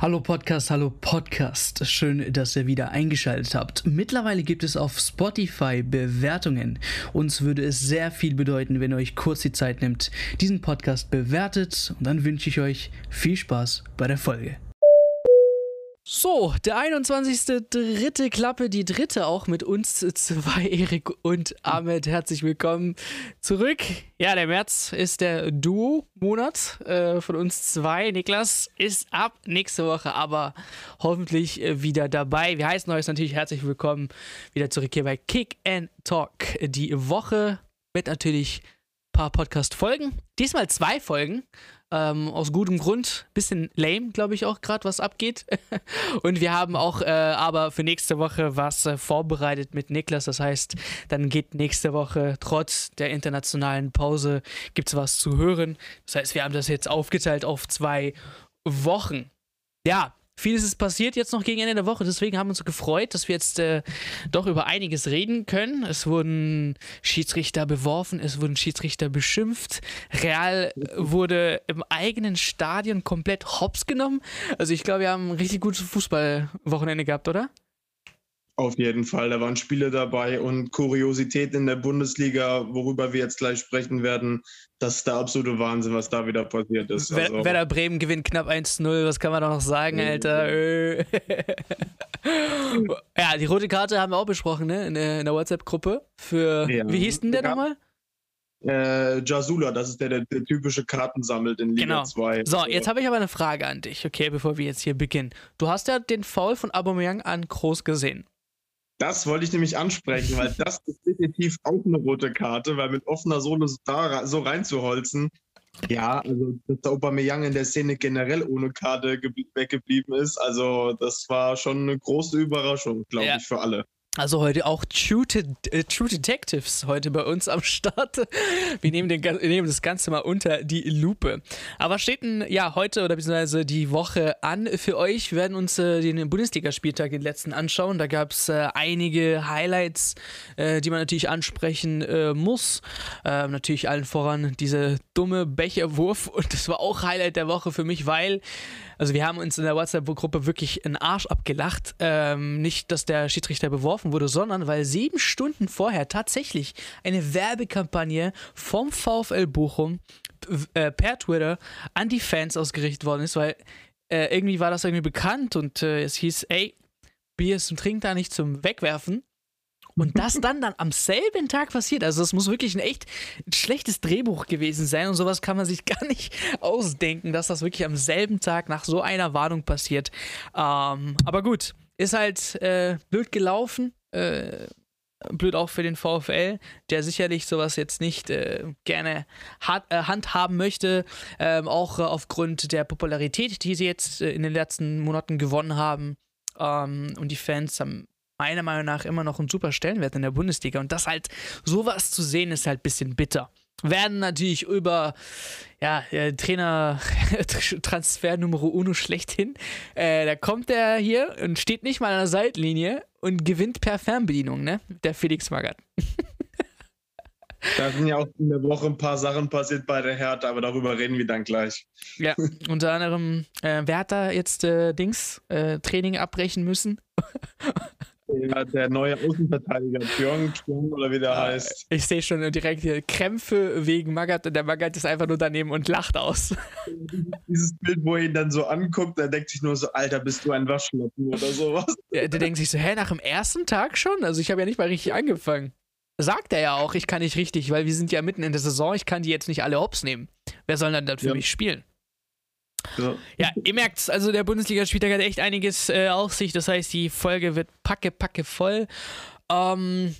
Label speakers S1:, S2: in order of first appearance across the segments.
S1: Hallo Podcast, hallo Podcast. Schön, dass ihr wieder eingeschaltet habt. Mittlerweile gibt es auf Spotify Bewertungen. Uns würde es sehr viel bedeuten, wenn ihr euch kurz die Zeit nimmt, diesen Podcast bewertet. Und dann wünsche ich euch viel Spaß bei der Folge. So, der 21. dritte Klappe, die dritte auch mit uns zwei, Erik und Ahmed. Herzlich willkommen zurück. Ja, der März ist der Duo-Monat äh, von uns zwei. Niklas ist ab nächste Woche aber hoffentlich äh, wieder dabei. Wir heißen euch natürlich herzlich willkommen wieder zurück hier bei Kick and Talk. Die Woche mit natürlich paar Podcast-Folgen. Diesmal zwei Folgen. Ähm, aus gutem Grund. Bisschen lame, glaube ich, auch gerade, was abgeht. und wir haben auch äh, aber für nächste Woche was äh, vorbereitet mit Niklas. Das heißt, dann geht nächste Woche trotz der internationalen Pause gibt es was zu hören. Das heißt, wir haben das jetzt aufgeteilt auf zwei Wochen. Ja, Vieles ist passiert jetzt noch gegen Ende der Woche, deswegen haben wir uns gefreut, dass wir jetzt äh, doch über einiges reden können. Es wurden Schiedsrichter beworfen, es wurden Schiedsrichter beschimpft. Real wurde im eigenen Stadion komplett hops genommen. Also ich glaube, wir haben ein richtig gutes Fußballwochenende gehabt, oder?
S2: Auf jeden Fall, da waren Spiele dabei und Kuriosität in der Bundesliga, worüber wir jetzt gleich sprechen werden. Das ist der absolute Wahnsinn, was da wieder passiert ist.
S1: Also, Werder Bremen gewinnt knapp 1-0, was kann man da noch sagen, Alter? ja, die rote Karte haben wir auch besprochen, ne? In der, der WhatsApp-Gruppe. Für, ja. wie hieß denn der ja. nochmal?
S2: Äh, Jasula, das ist der, der, der, typische Karten sammelt in Liga genau. 2.
S1: So, jetzt habe ich aber eine Frage an dich, okay, bevor wir jetzt hier beginnen. Du hast ja den Foul von Aubameyang an Groß gesehen.
S2: Das wollte ich nämlich ansprechen, weil das ist definitiv auch eine rote Karte, weil mit offener Sohle da so reinzuholzen, ja, also dass der Aubameyang in der Szene generell ohne Karte weggeblieben ist, also das war schon eine große Überraschung, glaube ja. ich, für alle.
S1: Also heute auch True, äh, True, Detectives heute bei uns am Start. Wir nehmen, den, nehmen, das Ganze mal unter die Lupe. Aber steht denn ja heute oder beziehungsweise die Woche an für euch? Wir werden uns äh, den Bundesligaspieltag, den letzten, anschauen. Da gab es äh, einige Highlights, äh, die man natürlich ansprechen äh, muss. Ähm, natürlich allen voran diese dumme Becherwurf. Und das war auch Highlight der Woche für mich, weil also wir haben uns in der WhatsApp-Gruppe wirklich einen Arsch abgelacht. Ähm, nicht, dass der Schiedsrichter beworfen wurde, sondern weil sieben Stunden vorher tatsächlich eine Werbekampagne vom VfL Bochum äh, per Twitter an die Fans ausgerichtet worden ist, weil äh, irgendwie war das irgendwie bekannt und äh, es hieß, ey, Bier ist zum Trinken da nicht zum Wegwerfen. Und das dann dann am selben Tag passiert. Also es muss wirklich ein echt schlechtes Drehbuch gewesen sein und sowas kann man sich gar nicht ausdenken, dass das wirklich am selben Tag nach so einer Warnung passiert. Ähm, aber gut, ist halt äh, blöd gelaufen. Äh, blöd auch für den VfL, der sicherlich sowas jetzt nicht äh, gerne hat, äh, handhaben möchte, ähm, auch äh, aufgrund der Popularität, die sie jetzt äh, in den letzten Monaten gewonnen haben. Ähm, und die Fans haben meiner Meinung nach immer noch einen super Stellenwert in der Bundesliga. Und das halt, sowas zu sehen, ist halt ein bisschen bitter. Werden natürlich über ja, Trainer-Transfer Nummer uno schlechthin. Äh, da kommt er hier und steht nicht mal an der Seitenlinie und gewinnt per Fernbedienung, ne? Der Felix Magath.
S2: Da sind ja auch in der Woche ein paar Sachen passiert bei der Hertha, aber darüber reden wir dann gleich.
S1: Ja, unter anderem, äh, wer hat da jetzt äh, Dings, äh, Training abbrechen müssen?
S2: Ja, der neue Außenverteidiger, Pyong Pyong oder wie der ah, heißt.
S1: Ich sehe schon direkt hier Krämpfe wegen Magath und der Magath ist einfach nur daneben und lacht aus.
S2: Dieses Bild, wo er ihn dann so anguckt, der denkt sich nur so, Alter, bist du ein Waschlappen oder sowas.
S1: Ja, der denkt sich so, hä, nach dem ersten Tag schon? Also ich habe ja nicht mal richtig angefangen. Sagt er ja auch, ich kann nicht richtig, weil wir sind ja mitten in der Saison, ich kann die jetzt nicht alle hops nehmen. Wer soll dann, dann für ja. mich spielen? Ja, ja ihr merkt es, also der Bundesligaspieltag hat echt einiges äh, auf sich. Das heißt, die Folge wird packe, packe voll. Ähm,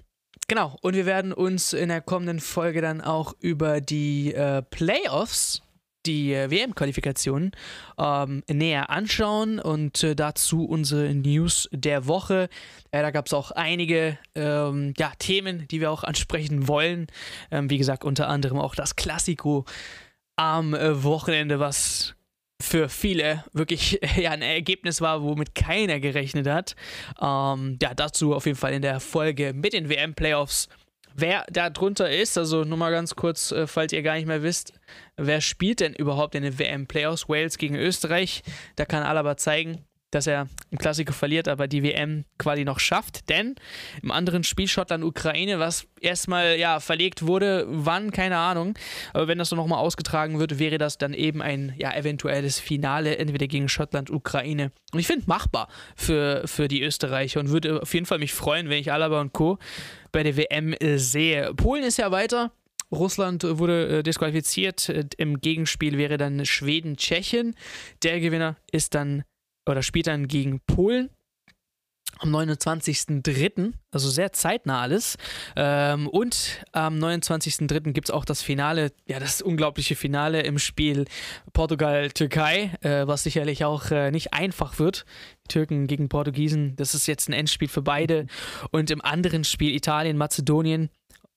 S1: genau, und wir werden uns in der kommenden Folge dann auch über die äh, Playoffs, die äh, WM-Qualifikationen, ähm, näher anschauen und äh, dazu unsere News der Woche. Äh, da gab es auch einige ähm, ja, Themen, die wir auch ansprechen wollen. Ähm, wie gesagt, unter anderem auch das Klassiko am äh, Wochenende, was für viele wirklich ja, ein Ergebnis war, womit keiner gerechnet hat. Ähm, ja, dazu auf jeden Fall in der Folge mit den WM-Playoffs wer da drunter ist, also nur mal ganz kurz, äh, falls ihr gar nicht mehr wisst, wer spielt denn überhaupt in den WM-Playoffs? Wales gegen Österreich. Da kann Alaba zeigen, dass er im Klassiker verliert, aber die WM quasi noch schafft. Denn im anderen Spiel Schottland-Ukraine, was erstmal ja verlegt wurde, wann, keine Ahnung. Aber wenn das so nochmal ausgetragen wird, wäre das dann eben ein ja eventuelles Finale, entweder gegen Schottland-Ukraine. Und ich finde machbar für, für die Österreicher und würde auf jeden Fall mich freuen, wenn ich Alaba und Co. bei der WM äh, sehe. Polen ist ja weiter. Russland wurde äh, disqualifiziert. Im Gegenspiel wäre dann Schweden-Tschechien. Der Gewinner ist dann oder spielt dann gegen Polen am 29.03., also sehr zeitnah alles. Ähm, und am 29.03. gibt es auch das Finale, ja, das unglaubliche Finale im Spiel Portugal-Türkei, äh, was sicherlich auch äh, nicht einfach wird. Türken gegen Portugiesen, das ist jetzt ein Endspiel für beide. Und im anderen Spiel Italien-Mazedonien.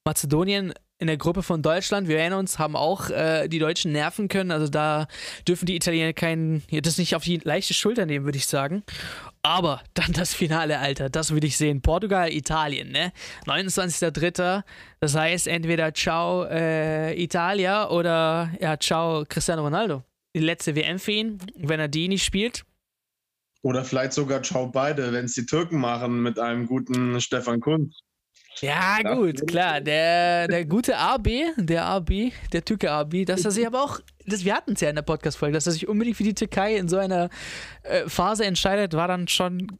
S1: Mazedonien in der Gruppe von Deutschland, wir erinnern uns, haben auch äh, die Deutschen nerven können. Also da dürfen die Italiener keinen, das nicht auf die leichte Schulter nehmen, würde ich sagen. Aber dann das Finale, Alter, das würde ich sehen. Portugal, Italien, ne? 29.03. Das heißt entweder Ciao äh, Italia oder ja, Ciao Cristiano Ronaldo. Die letzte WM für ihn, wenn er die nicht spielt.
S2: Oder vielleicht sogar Ciao beide, wenn es die Türken machen mit einem guten Stefan Kunz.
S1: Ja, gut, klar. Der, der gute AB, der AB, der Türke AB, dass er sich aber auch, das, wir hatten es ja in der Podcast-Folge, dass er sich unbedingt für die Türkei in so einer äh, Phase entscheidet, war dann schon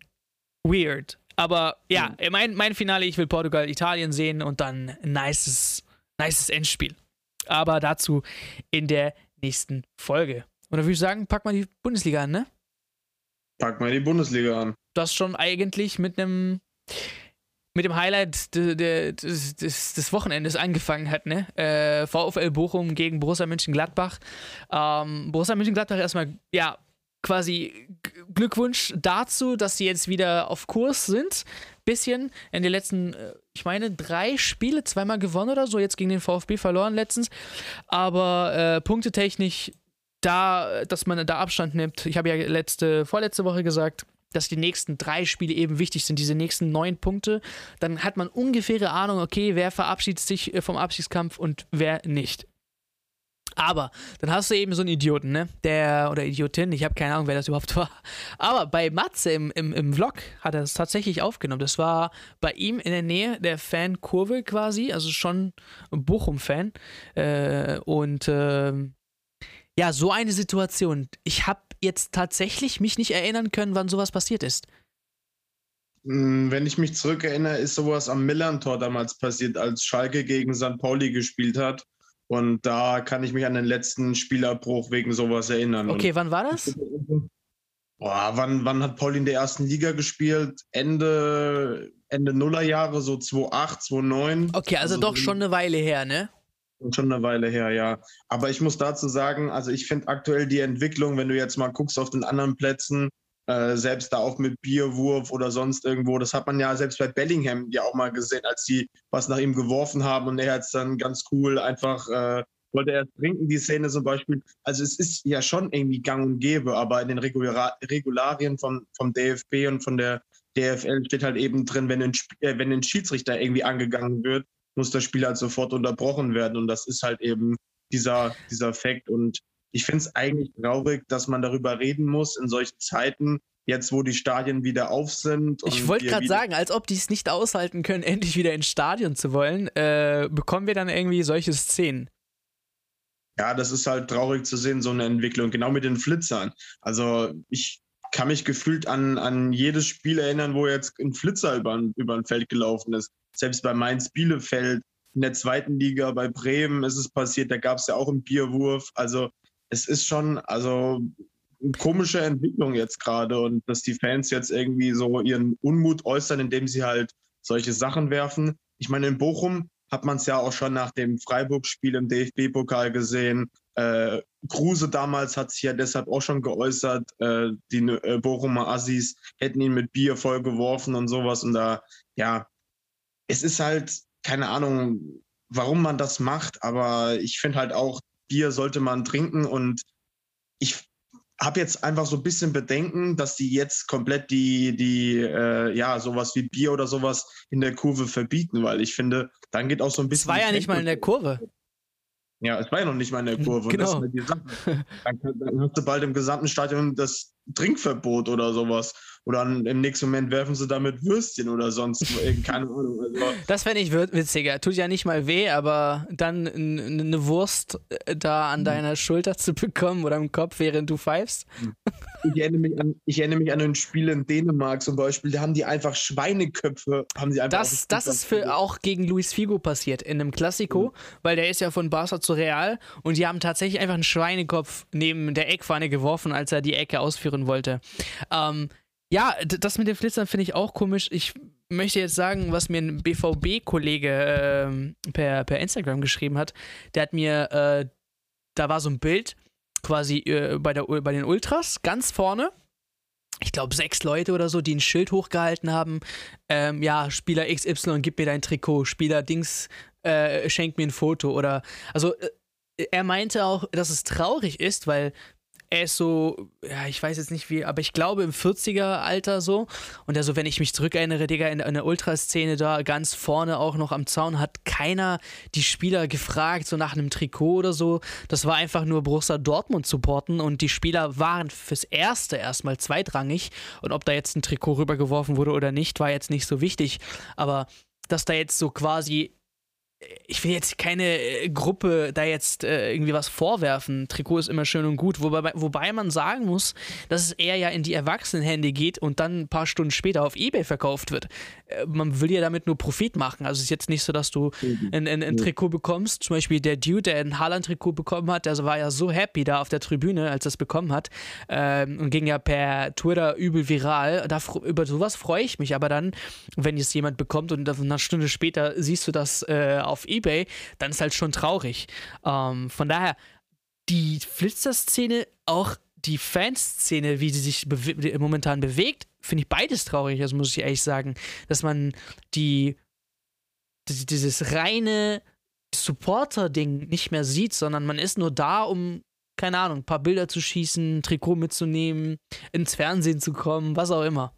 S1: weird. Aber ja, mhm. mein, mein Finale, ich will Portugal, Italien sehen und dann ein nices, nices Endspiel. Aber dazu in der nächsten Folge. Und dann würde ich sagen, pack mal die Bundesliga an, ne?
S2: Pack mal die Bundesliga an.
S1: Das schon eigentlich mit einem mit dem Highlight de, de, des, des, des, Wochenendes angefangen hat, ne? Äh, VfL Bochum gegen Borussia Mönchengladbach. Ähm, Borussia Mönchengladbach erstmal, ja, quasi Glückwunsch dazu, dass sie jetzt wieder auf Kurs sind. Bisschen in den letzten, äh, ich meine, drei Spiele, zweimal gewonnen oder so, jetzt gegen den VfB verloren letztens. Aber äh, punktetechnisch, da, dass man da Abstand nimmt. Ich habe ja letzte, vorletzte Woche gesagt, dass die nächsten drei Spiele eben wichtig sind, diese nächsten neun Punkte, dann hat man ungefähre Ahnung, okay, wer verabschiedet sich äh, vom Abschiedskampf und wer nicht. Aber dann hast du eben so einen Idioten, ne? Der, oder Idiotin, ich habe keine Ahnung, wer das überhaupt war. Aber bei Matze im, im, im Vlog hat er es tatsächlich aufgenommen. Das war bei ihm in der Nähe der Fankurve quasi, also schon Bochum-Fan. Äh, und äh, ja, so eine Situation. Ich habe jetzt tatsächlich mich nicht erinnern können, wann sowas passiert ist.
S2: Hm, wenn ich mich zurückerinnere, ist sowas am Millern-Tor damals passiert, als Schalke gegen St. Pauli gespielt hat. Und da kann ich mich an den letzten Spielabbruch wegen sowas erinnern.
S1: Okay,
S2: Und
S1: wann war das?
S2: Boah, wann, wann hat Pauli in der ersten Liga gespielt? Ende, Ende Nullerjahre, so 2008, 2009.
S1: Okay, also, also doch schon eine Weile her, ne?
S2: Schon eine Weile her, ja. Aber ich muss dazu sagen, also ich finde aktuell die Entwicklung, wenn du jetzt mal guckst auf den anderen Plätzen, äh, selbst da auch mit Bierwurf oder sonst irgendwo, das hat man ja selbst bei Bellingham ja auch mal gesehen, als sie was nach ihm geworfen haben und er hat es dann ganz cool einfach, äh, wollte er trinken, die Szene zum Beispiel. Also es ist ja schon irgendwie gang und gäbe, aber in den Regular Regularien vom, vom DFB und von der DFL steht halt eben drin, wenn ein, äh, wenn ein Schiedsrichter irgendwie angegangen wird, muss das Spiel halt sofort unterbrochen werden. Und das ist halt eben dieser, dieser Fakt. Und ich finde es eigentlich traurig, dass man darüber reden muss in solchen Zeiten, jetzt wo die Stadien wieder auf sind.
S1: Ich wollte gerade sagen, als ob die es nicht aushalten können, endlich wieder ins Stadion zu wollen, äh, bekommen wir dann irgendwie solche Szenen.
S2: Ja, das ist halt traurig zu sehen, so eine Entwicklung, genau mit den Flitzern. Also ich kann mich gefühlt an, an jedes Spiel erinnern, wo jetzt ein Flitzer über, über ein Feld gelaufen ist. Selbst bei Mainz Bielefeld in der zweiten Liga, bei Bremen ist es passiert, da gab es ja auch einen Bierwurf. Also es ist schon, also eine komische Entwicklung jetzt gerade und dass die Fans jetzt irgendwie so ihren Unmut äußern, indem sie halt solche Sachen werfen. Ich meine, in Bochum hat man es ja auch schon nach dem Freiburg-Spiel im DFB-Pokal gesehen. Äh, Kruse damals hat sich ja deshalb auch schon geäußert, äh, die äh, Bochumer Assis hätten ihn mit Bier voll geworfen und sowas. Und da, ja, es ist halt, keine Ahnung, warum man das macht, aber ich finde halt auch, Bier sollte man trinken und ich habe jetzt einfach so ein bisschen Bedenken, dass die jetzt komplett die, die äh, ja, sowas wie Bier oder sowas in der Kurve verbieten, weil ich finde, dann geht auch so ein bisschen.
S1: Es war ja nicht mal in der Kurve.
S2: Ja, es war ja noch nicht mal in der Kurve.
S1: Genau.
S2: Halt dann, dann hast du bald im gesamten Stadion das Trinkverbot oder sowas. Oder im nächsten Moment werfen sie damit Würstchen oder sonst keine Ahnung. Also,
S1: das fände ich witziger. Tut ja nicht mal weh, aber dann eine Wurst äh, da an mhm. deiner Schulter zu bekommen oder im Kopf, während du pfeifst.
S2: Ich erinnere mich an, ich erinnere mich an ein Spiel in Dänemark zum Beispiel, da haben die einfach Schweineköpfe, haben sie einfach.
S1: Das, das ist für auch gegen Luis Figo passiert in einem Klassiko, mhm. weil der ist ja von Barca zu Real und die haben tatsächlich einfach einen Schweinekopf neben der Eckfahne geworfen, als er die Ecke ausführen wollte. Ähm, ja, das mit den Flitzern finde ich auch komisch. Ich möchte jetzt sagen, was mir ein BVB-Kollege äh, per, per Instagram geschrieben hat. Der hat mir, äh, da war so ein Bild quasi äh, bei, der, bei den Ultras ganz vorne. Ich glaube, sechs Leute oder so, die ein Schild hochgehalten haben. Ähm, ja, Spieler XY, gib mir dein Trikot. Spieler Dings, äh, schenk mir ein Foto. Oder, also, äh, er meinte auch, dass es traurig ist, weil er ist so, ja, ich weiß jetzt nicht wie, aber ich glaube im 40er-Alter so. Und also, wenn ich mich zurückerinnere, Digga, in, in der Ultraszene da ganz vorne auch noch am Zaun hat keiner die Spieler gefragt, so nach einem Trikot oder so. Das war einfach nur Borussia Dortmund supporten und die Spieler waren fürs Erste erstmal zweitrangig. Und ob da jetzt ein Trikot rübergeworfen wurde oder nicht, war jetzt nicht so wichtig. Aber dass da jetzt so quasi ich will jetzt keine äh, Gruppe da jetzt äh, irgendwie was vorwerfen. Trikot ist immer schön und gut, wobei, wobei man sagen muss, dass es eher ja in die Erwachsenenhände geht und dann ein paar Stunden später auf Ebay verkauft wird. Äh, man will ja damit nur Profit machen. Also es ist jetzt nicht so, dass du ein, ein, ein Trikot bekommst. Zum Beispiel der Dude, der ein Haaland-Trikot bekommen hat, der war ja so happy da auf der Tribüne, als er es bekommen hat ähm, und ging ja per Twitter übel viral. Da, über sowas freue ich mich, aber dann, wenn es jemand bekommt und eine Stunde später siehst du das äh, auf Ebay, dann ist halt schon traurig. Ähm, von daher, die Flitzer-Szene, auch die Fanszene, wie sie sich bewe momentan bewegt, finde ich beides traurig, also muss ich ehrlich sagen, dass man die, die dieses reine Supporter-Ding nicht mehr sieht, sondern man ist nur da, um, keine Ahnung, ein paar Bilder zu schießen, ein Trikot mitzunehmen, ins Fernsehen zu kommen, was auch immer.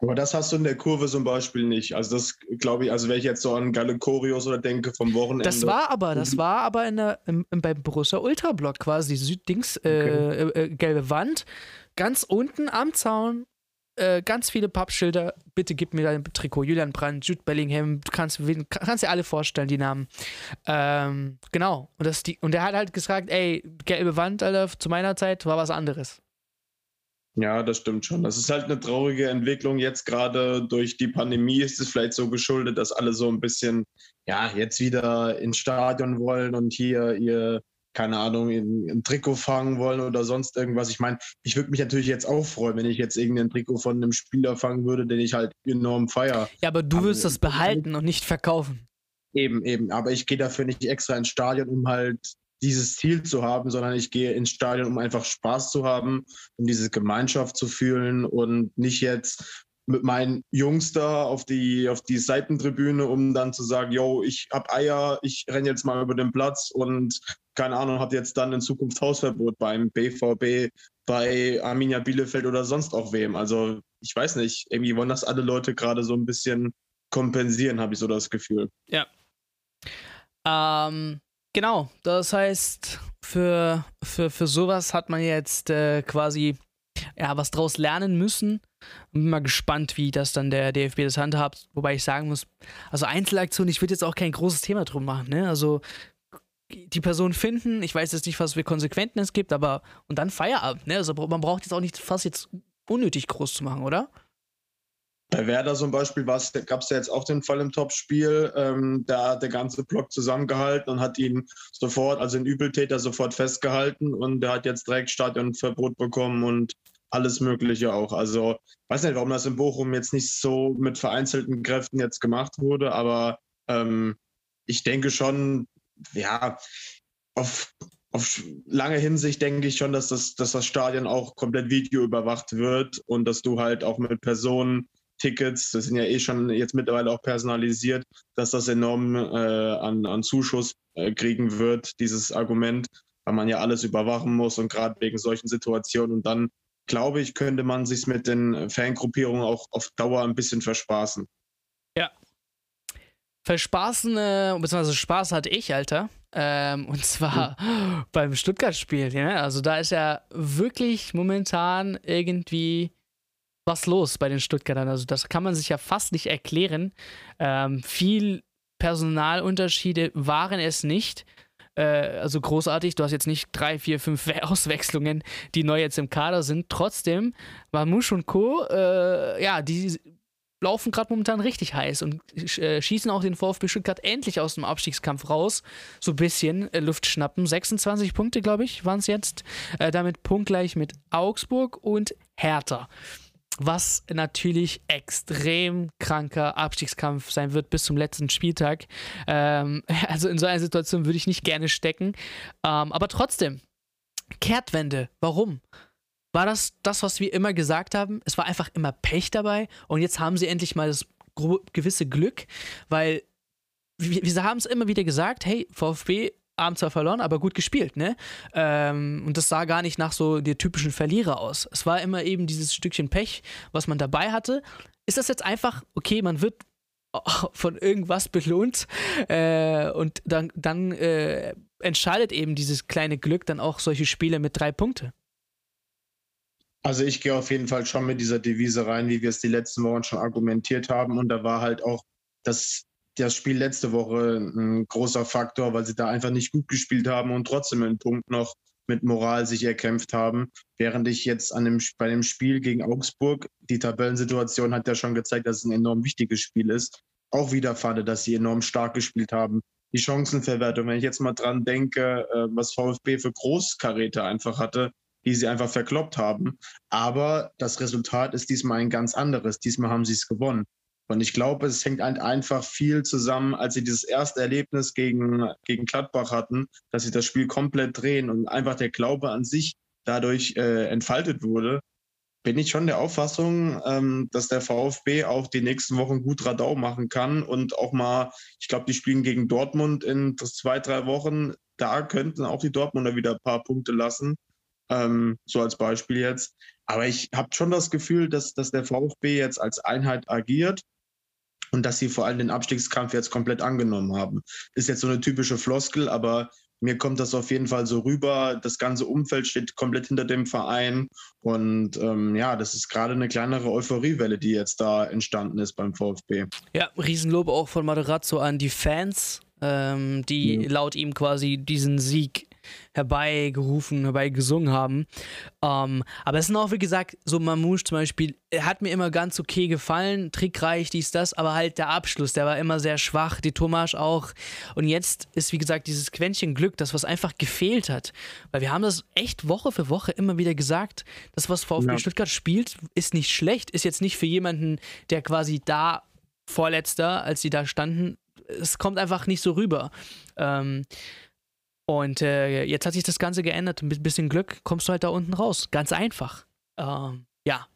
S2: Aber das hast du in der Kurve zum Beispiel nicht. Also das glaube ich, also wenn ich jetzt so an Galekorios oder denke vom Wochenende.
S1: Das war aber, das war aber in der, im, im, beim Borussia Ultrablock quasi, Süddings, äh, okay. äh, äh, gelbe Wand, ganz unten am Zaun, äh, ganz viele Pappschilder. Bitte gib mir dein Trikot. Julian Brandt, Jude Bellingham, du kannst, kannst dir alle vorstellen, die Namen. Ähm, genau. Und, das, die, und er hat halt gesagt, ey, gelbe Wand, Alter, zu meiner Zeit war was anderes.
S2: Ja, das stimmt schon. Das ist halt eine traurige Entwicklung. Jetzt gerade durch die Pandemie ist es vielleicht so geschuldet, dass alle so ein bisschen, ja, jetzt wieder ins Stadion wollen und hier ihr, keine Ahnung, ein Trikot fangen wollen oder sonst irgendwas. Ich meine, ich würde mich natürlich jetzt auch freuen, wenn ich jetzt irgendein Trikot von einem Spieler fangen würde, den ich halt enorm feiere.
S1: Ja, aber du wirst das behalten und nicht verkaufen.
S2: Eben, eben. Aber ich gehe dafür nicht extra ins Stadion, um halt dieses Ziel zu haben, sondern ich gehe ins Stadion, um einfach Spaß zu haben, um diese Gemeinschaft zu fühlen und nicht jetzt mit meinen Jungs da auf die, auf die Seitentribüne, um dann zu sagen, yo, ich hab Eier, ich renne jetzt mal über den Platz und keine Ahnung, habe jetzt dann in Zukunft Hausverbot beim BVB, bei Arminia Bielefeld oder sonst auch wem. Also ich weiß nicht, irgendwie wollen das alle Leute gerade so ein bisschen kompensieren, habe ich so das Gefühl.
S1: Ja. Ähm, Genau, das heißt, für, für, für sowas hat man jetzt äh, quasi ja, was draus lernen müssen. Bin mal gespannt, wie das dann der DFB das handhabt. Wobei ich sagen muss, also Einzelaktion, ich würde jetzt auch kein großes Thema drum machen. Ne? Also die Person finden, ich weiß jetzt nicht, was für Konsequenzen es gibt, aber und dann Feierabend. Ne? Also man braucht jetzt auch nicht fast jetzt unnötig groß zu machen, oder?
S2: Bei Werder zum Beispiel gab es ja jetzt auch den Fall im Topspiel. Ähm, da hat der ganze Block zusammengehalten und hat ihn sofort, also den Übeltäter sofort festgehalten und der hat jetzt direkt Stadionverbot bekommen und alles Mögliche auch. Also weiß nicht, warum das in Bochum jetzt nicht so mit vereinzelten Kräften jetzt gemacht wurde, aber ähm, ich denke schon, ja, auf, auf lange Hinsicht denke ich schon, dass das, dass das Stadion auch komplett videoüberwacht wird und dass du halt auch mit Personen Tickets, das sind ja eh schon jetzt mittlerweile auch personalisiert, dass das enorm äh, an, an Zuschuss äh, kriegen wird, dieses Argument. weil man ja alles überwachen muss und gerade wegen solchen Situationen. Und dann, glaube ich, könnte man sich mit den Fangruppierungen auch auf Dauer ein bisschen verspaßen.
S1: Ja. Verspaßen, äh, beziehungsweise Spaß hatte ich, Alter. Ähm, und zwar mhm. beim Stuttgart-Spiel. Ja? Also da ist ja wirklich momentan irgendwie was los bei den Stuttgartern. Also das kann man sich ja fast nicht erklären. Ähm, viel Personalunterschiede waren es nicht. Äh, also großartig. Du hast jetzt nicht drei, vier, fünf Auswechslungen, die neu jetzt im Kader sind. Trotzdem, Mamouche und Co., äh, ja, die laufen gerade momentan richtig heiß und äh, schießen auch den VfB Stuttgart endlich aus dem Abstiegskampf raus. So ein bisschen äh, Luft schnappen. 26 Punkte, glaube ich, waren es jetzt. Äh, damit punktgleich mit Augsburg und Hertha. Was natürlich extrem kranker Abstiegskampf sein wird bis zum letzten Spieltag. Ähm, also in so einer Situation würde ich nicht gerne stecken. Ähm, aber trotzdem, Kehrtwende. Warum? war das das, was wir immer gesagt haben. Es war einfach immer Pech dabei und jetzt haben sie endlich mal das gewisse Glück, weil wir, wir haben es immer wieder gesagt, hey, VfB haben zwar verloren, aber gut gespielt, ne? Ähm, und das sah gar nicht nach so der typischen Verlierer aus. Es war immer eben dieses Stückchen Pech, was man dabei hatte. Ist das jetzt einfach, okay, man wird von irgendwas belohnt äh, und dann, dann äh, entscheidet eben dieses kleine Glück dann auch solche Spiele mit drei Punkten?
S2: Also ich gehe auf jeden Fall schon mit dieser Devise rein, wie wir es die letzten Wochen schon argumentiert haben. Und da war halt auch das, das Spiel letzte Woche ein großer Faktor, weil sie da einfach nicht gut gespielt haben und trotzdem einen Punkt noch mit Moral sich erkämpft haben. Während ich jetzt an dem, bei dem Spiel gegen Augsburg, die Tabellensituation hat ja schon gezeigt, dass es ein enorm wichtiges Spiel ist, auch wieder fand, dass sie enorm stark gespielt haben. Die Chancenverwertung, wenn ich jetzt mal dran denke, äh, was VfB für Großkaräte einfach hatte, die sie einfach verkloppt haben. Aber das Resultat ist diesmal ein ganz anderes. Diesmal haben sie es gewonnen. Und ich glaube, es hängt einfach viel zusammen, als sie dieses erste Erlebnis gegen, gegen Gladbach hatten, dass sie das Spiel komplett drehen und einfach der Glaube an sich dadurch äh, entfaltet wurde. Bin ich schon der Auffassung, ähm, dass der VfB auch die nächsten Wochen gut Radau machen kann und auch mal, ich glaube, die spielen gegen Dortmund in zwei, drei Wochen. Da könnten auch die Dortmunder wieder ein paar Punkte lassen ähm, so als Beispiel jetzt. Aber ich habe schon das Gefühl, dass, dass der VfB jetzt als Einheit agiert und dass sie vor allem den Abstiegskampf jetzt komplett angenommen haben. Ist jetzt so eine typische Floskel, aber mir kommt das auf jeden Fall so rüber. Das ganze Umfeld steht komplett hinter dem Verein. Und ähm, ja, das ist gerade eine kleinere Euphoriewelle, die jetzt da entstanden ist beim VfB.
S1: Ja, Riesenlob auch von Materazzo an die Fans, ähm, die ja. laut ihm quasi diesen Sieg herbeigerufen, herbeigesungen haben. Ähm, aber es sind auch, wie gesagt, so Mamouche zum Beispiel, hat mir immer ganz okay gefallen, trickreich, dies, das, aber halt der Abschluss, der war immer sehr schwach, die Thomas auch. Und jetzt ist, wie gesagt, dieses Quäntchen Glück, das, was einfach gefehlt hat. Weil wir haben das echt Woche für Woche immer wieder gesagt, das, was VfB ja. Stuttgart spielt, ist nicht schlecht, ist jetzt nicht für jemanden, der quasi da vorletzter, als sie da standen, es kommt einfach nicht so rüber. Ähm, und äh, jetzt hat sich das Ganze geändert. Mit ein bisschen Glück kommst du halt da unten raus. Ganz einfach. Ähm, ja.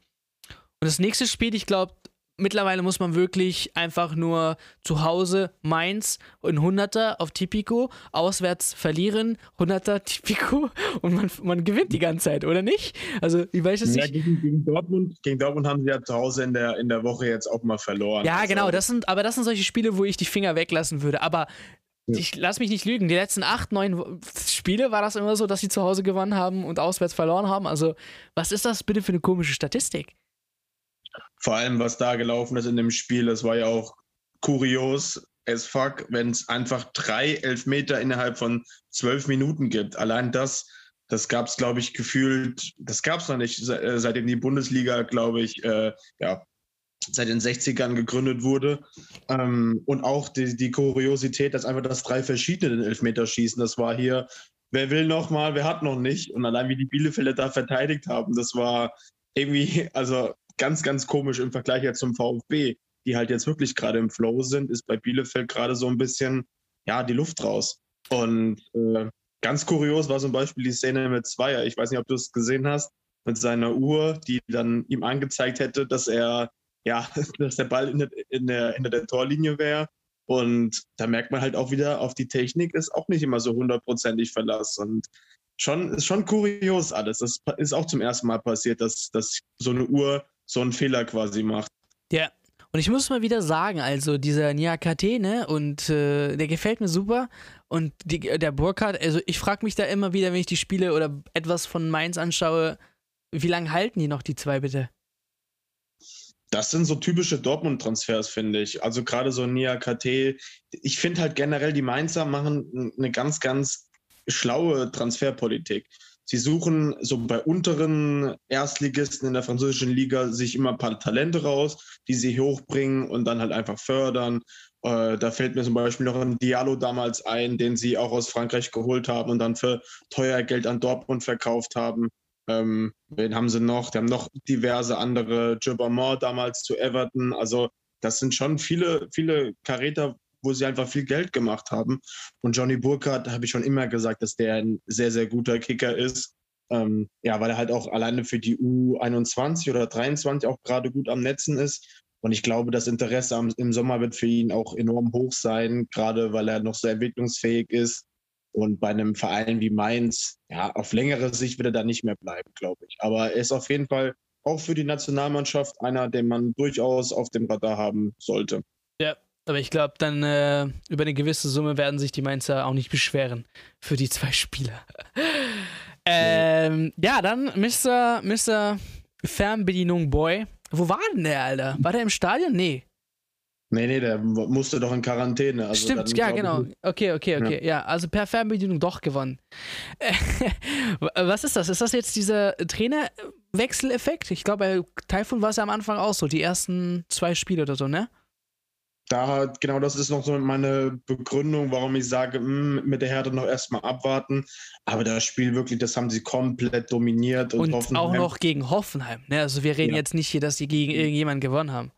S1: Und das nächste Spiel, ich glaube, mittlerweile muss man wirklich einfach nur zu Hause Mainz und 100er auf Tipico, auswärts verlieren, 100er Tipico und man, man gewinnt die ganze Zeit, oder nicht? Also, ich weiß es ja, nicht.
S2: Gegen, gegen, Dortmund, gegen Dortmund haben sie ja zu Hause in der, in der Woche jetzt auch mal verloren.
S1: Ja, also. genau, das sind, aber das sind solche Spiele, wo ich die Finger weglassen würde. Aber ich lass mich nicht lügen. Die letzten acht, neun Spiele war das immer so, dass sie zu Hause gewonnen haben und auswärts verloren haben. Also, was ist das bitte für eine komische Statistik?
S2: Vor allem, was da gelaufen ist in dem Spiel, das war ja auch kurios as fuck, wenn es einfach drei Elfmeter innerhalb von zwölf Minuten gibt. Allein das, das gab es, glaube ich, gefühlt, das gab es noch nicht, äh, seitdem die Bundesliga, glaube ich, äh, ja, seit den 60ern gegründet wurde. Ähm, und auch die, die Kuriosität, dass einfach das drei verschiedene den Elfmeter schießen. Das war hier, wer will noch mal, wer hat noch nicht. Und allein wie die Bielefelder da verteidigt haben, das war irgendwie, also ganz, ganz komisch im Vergleich jetzt zum VfB, die halt jetzt wirklich gerade im Flow sind, ist bei Bielefeld gerade so ein bisschen, ja, die Luft raus. Und äh, ganz kurios war zum Beispiel die Szene mit Zweier. Ich weiß nicht, ob du es gesehen hast, mit seiner Uhr, die dann ihm angezeigt hätte, dass er ja, dass der Ball in der, in der, hinter der Torlinie wäre. Und da merkt man halt auch wieder, auf die Technik ist auch nicht immer so hundertprozentig Verlass. Und schon, ist schon kurios alles. Das ist auch zum ersten Mal passiert, dass, dass so eine Uhr so einen Fehler quasi macht.
S1: Ja. Und ich muss mal wieder sagen, also dieser Niakate, ne, und äh, der gefällt mir super. Und die, der Burkhardt, also ich frage mich da immer wieder, wenn ich die Spiele oder etwas von Mainz anschaue, wie lange halten die noch, die zwei bitte?
S2: Das sind so typische Dortmund-Transfers, finde ich. Also gerade so Nia KT. Ich finde halt generell, die Mainzer machen eine ganz, ganz schlaue Transferpolitik. Sie suchen so bei unteren Erstligisten in der französischen Liga sich immer ein paar Talente raus, die sie hochbringen und dann halt einfach fördern. Äh, da fällt mir zum Beispiel noch ein Diallo damals ein, den sie auch aus Frankreich geholt haben und dann für teuer Geld an Dortmund verkauft haben. Ähm, wen haben sie noch? Die haben noch diverse andere. Gilbermont damals zu Everton. Also das sind schon viele, viele Karäter, wo sie einfach viel Geld gemacht haben. Und Johnny Burkhardt habe ich schon immer gesagt, dass der ein sehr, sehr guter Kicker ist. Ähm, ja, weil er halt auch alleine für die U21 oder 23 auch gerade gut am Netzen ist. Und ich glaube, das Interesse am, im Sommer wird für ihn auch enorm hoch sein, gerade weil er noch sehr entwicklungsfähig ist. Und bei einem Verein wie Mainz, ja, auf längere Sicht wird er da nicht mehr bleiben, glaube ich. Aber er ist auf jeden Fall auch für die Nationalmannschaft einer, den man durchaus auf dem Radar haben sollte.
S1: Ja, aber ich glaube, dann äh, über eine gewisse Summe werden sich die Mainzer auch nicht beschweren für die zwei Spieler. ähm, ja, dann Mr. Mr. Fernbedienung Boy. Wo war denn der, Alter? War der im Stadion? Nee.
S2: Nee, nee, der musste doch in Quarantäne. Also
S1: Stimmt, ja, genau. Okay, okay, okay. Ja. ja. also per Fernbedienung doch gewonnen. Was ist das? Ist das jetzt dieser Trainerwechseleffekt? Ich glaube, bei Typhoon war es ja am Anfang auch so, die ersten zwei Spiele oder so, ne?
S2: Da, genau, das ist noch so meine Begründung, warum ich sage, mh, hm, mit der Härte noch erstmal abwarten. Aber das Spiel wirklich, das haben sie komplett dominiert.
S1: Und, und auch noch gegen Hoffenheim. Ne? Also wir reden ja. jetzt nicht hier, dass sie gegen irgendjemanden gewonnen haben.